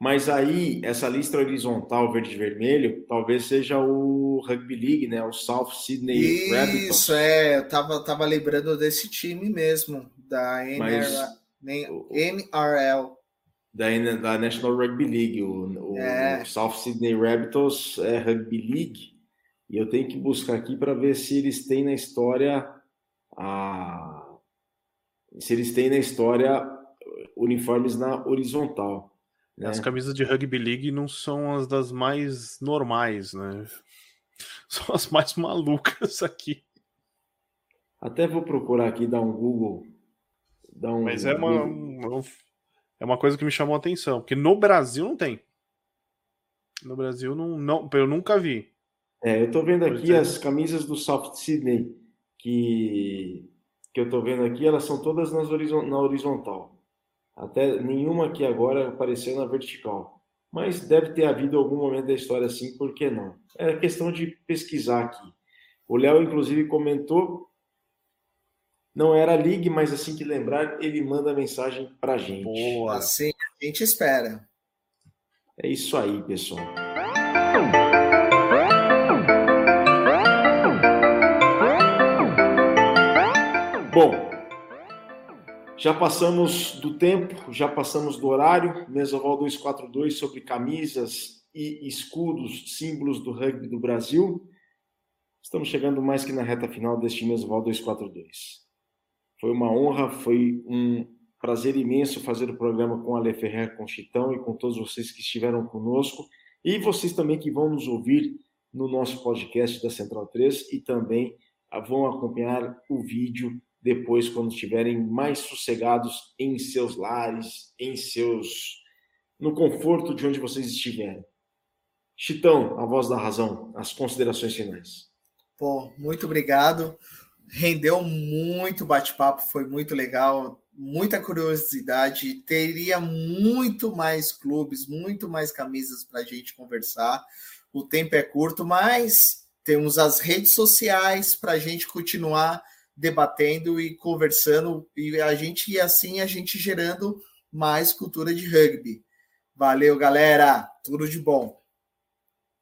mas aí, essa lista horizontal verde-vermelho, talvez seja o Rugby League, né? O South Sydney Rabbitohs. Isso, é. Eu tava, tava lembrando desse time mesmo, da NRL. Da, da National Rugby League. O, o, é. South Sydney Rabbitohs é Rugby League. E eu tenho que buscar aqui para ver se eles têm na história a... se eles têm na história uniformes na horizontal. É. As camisas de rugby league não são as das mais normais, né? São as mais malucas aqui. Até vou procurar aqui, dar um Google. Dar um Mas é uma, é uma coisa que me chamou a atenção, porque no Brasil não tem. No Brasil não, não eu nunca vi. É, eu tô vendo aqui as camisas do South Sydney que, que eu tô vendo aqui, elas são todas nas horizon, na horizontal. Até nenhuma aqui agora apareceu na vertical. Mas deve ter havido algum momento da história assim, por que não? É questão de pesquisar aqui. O Léo, inclusive, comentou. Não era ligue, mas assim que lembrar, ele manda mensagem pra gente. Boa. Assim a gente espera. É isso aí, pessoal. Bom, já passamos do tempo, já passamos do horário. Mesoval 242 sobre camisas e escudos, símbolos do rugby do Brasil. Estamos chegando mais que na reta final deste Mesoval 242. Foi uma honra, foi um prazer imenso fazer o programa com a Le Ferrer, com Chitão e com todos vocês que estiveram conosco. E vocês também que vão nos ouvir no nosso podcast da Central 3 e também vão acompanhar o vídeo depois, quando estiverem mais sossegados em seus lares, em seus. no conforto de onde vocês estiverem. Chitão, a voz da razão, as considerações finais. Pô, muito obrigado. Rendeu muito bate-papo, foi muito legal, muita curiosidade. Teria muito mais clubes, muito mais camisas para a gente conversar. O tempo é curto, mas temos as redes sociais para a gente continuar debatendo e conversando e a gente e assim a gente gerando mais cultura de rugby. Valeu, galera. Tudo de bom.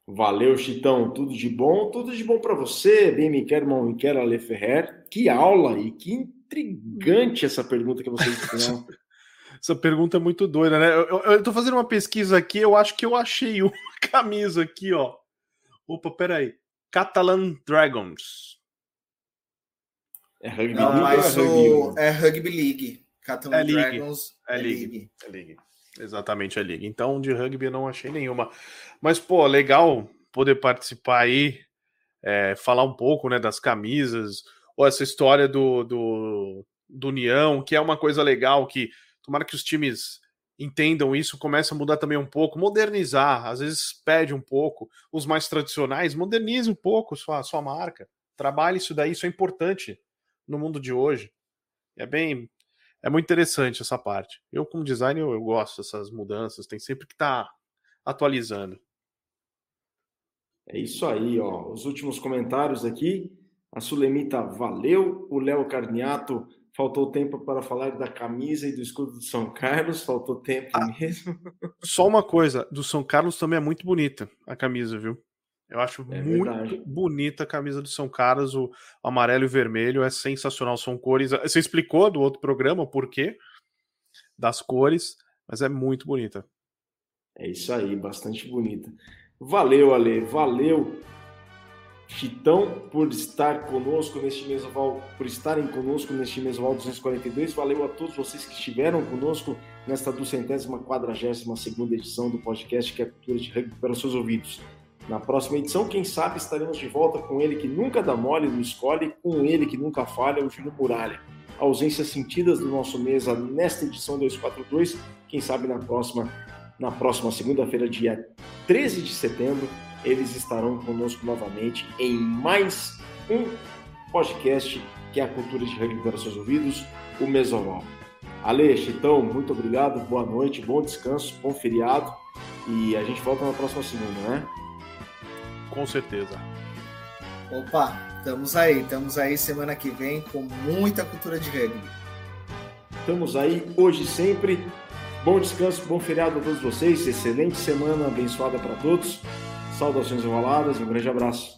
Valeu, Chitão. Tudo de bom. Tudo de bom para você, bem me quer, mal me quer, Ale Ferrer. Que aula e que intrigante essa pergunta que você fez. essa pergunta é muito doida, né? Eu, eu, eu tô fazendo uma pesquisa aqui, eu acho que eu achei uma camisa aqui, ó. Opa, peraí. Catalan Dragons. É Rugby Não, League? Mas é, rugby? é Rugby League. Catalan é Dragons é, é league. league. É League. Exatamente, é League. Então, de rugby eu não achei nenhuma. Mas, pô, legal poder participar aí, é, falar um pouco né, das camisas, ou essa história do, do, do União, que é uma coisa legal, que tomara que os times entendam isso, comece a mudar também um pouco, modernizar, às vezes pede um pouco, os mais tradicionais, modernize um pouco sua, sua marca, trabalhe isso daí, isso é importante no mundo de hoje. É bem, é muito interessante essa parte. Eu, como designer, eu, eu gosto dessas mudanças, tem sempre que estar tá atualizando. É isso aí, ó. Os últimos comentários aqui. A Sulemita valeu. O Léo Carniato faltou tempo para falar da camisa e do escudo do São Carlos. Faltou tempo ah, mesmo. Só uma coisa: do São Carlos também é muito bonita a camisa, viu? Eu acho é muito verdade. bonita a camisa do São Carlos, o amarelo e o vermelho é sensacional, são cores. Você explicou do outro programa o porquê das cores, mas é muito bonita. É isso aí, bastante bonita. Valeu, Ale, valeu, Chitão, por estar conosco neste mesoval, por estarem conosco neste mesoval 242. Valeu a todos vocês que estiveram conosco nesta duzentésima quadragésima segunda edição do podcast que é cultura de rugby para os seus ouvidos. Na próxima edição, quem sabe estaremos de volta com ele que nunca dá mole no escolhe, com ele que nunca falha, o Júlio Muralha. Ausências sentidas do nosso mesa nesta edição 242, quem sabe na próxima, na próxima segunda-feira, dia 13 de setembro, eles estarão conosco novamente em mais um podcast que é a cultura de rugby para seus ouvidos, o Mesoval. Ale, Chitão, muito obrigado, boa noite, bom descanso, bom feriado e a gente volta na próxima segunda, né? Com certeza. Opa, estamos aí, estamos aí semana que vem com muita cultura de rugby. Estamos aí hoje sempre. Bom descanso, bom feriado a todos vocês, excelente semana abençoada para todos. Saudações enroladas e um grande abraço.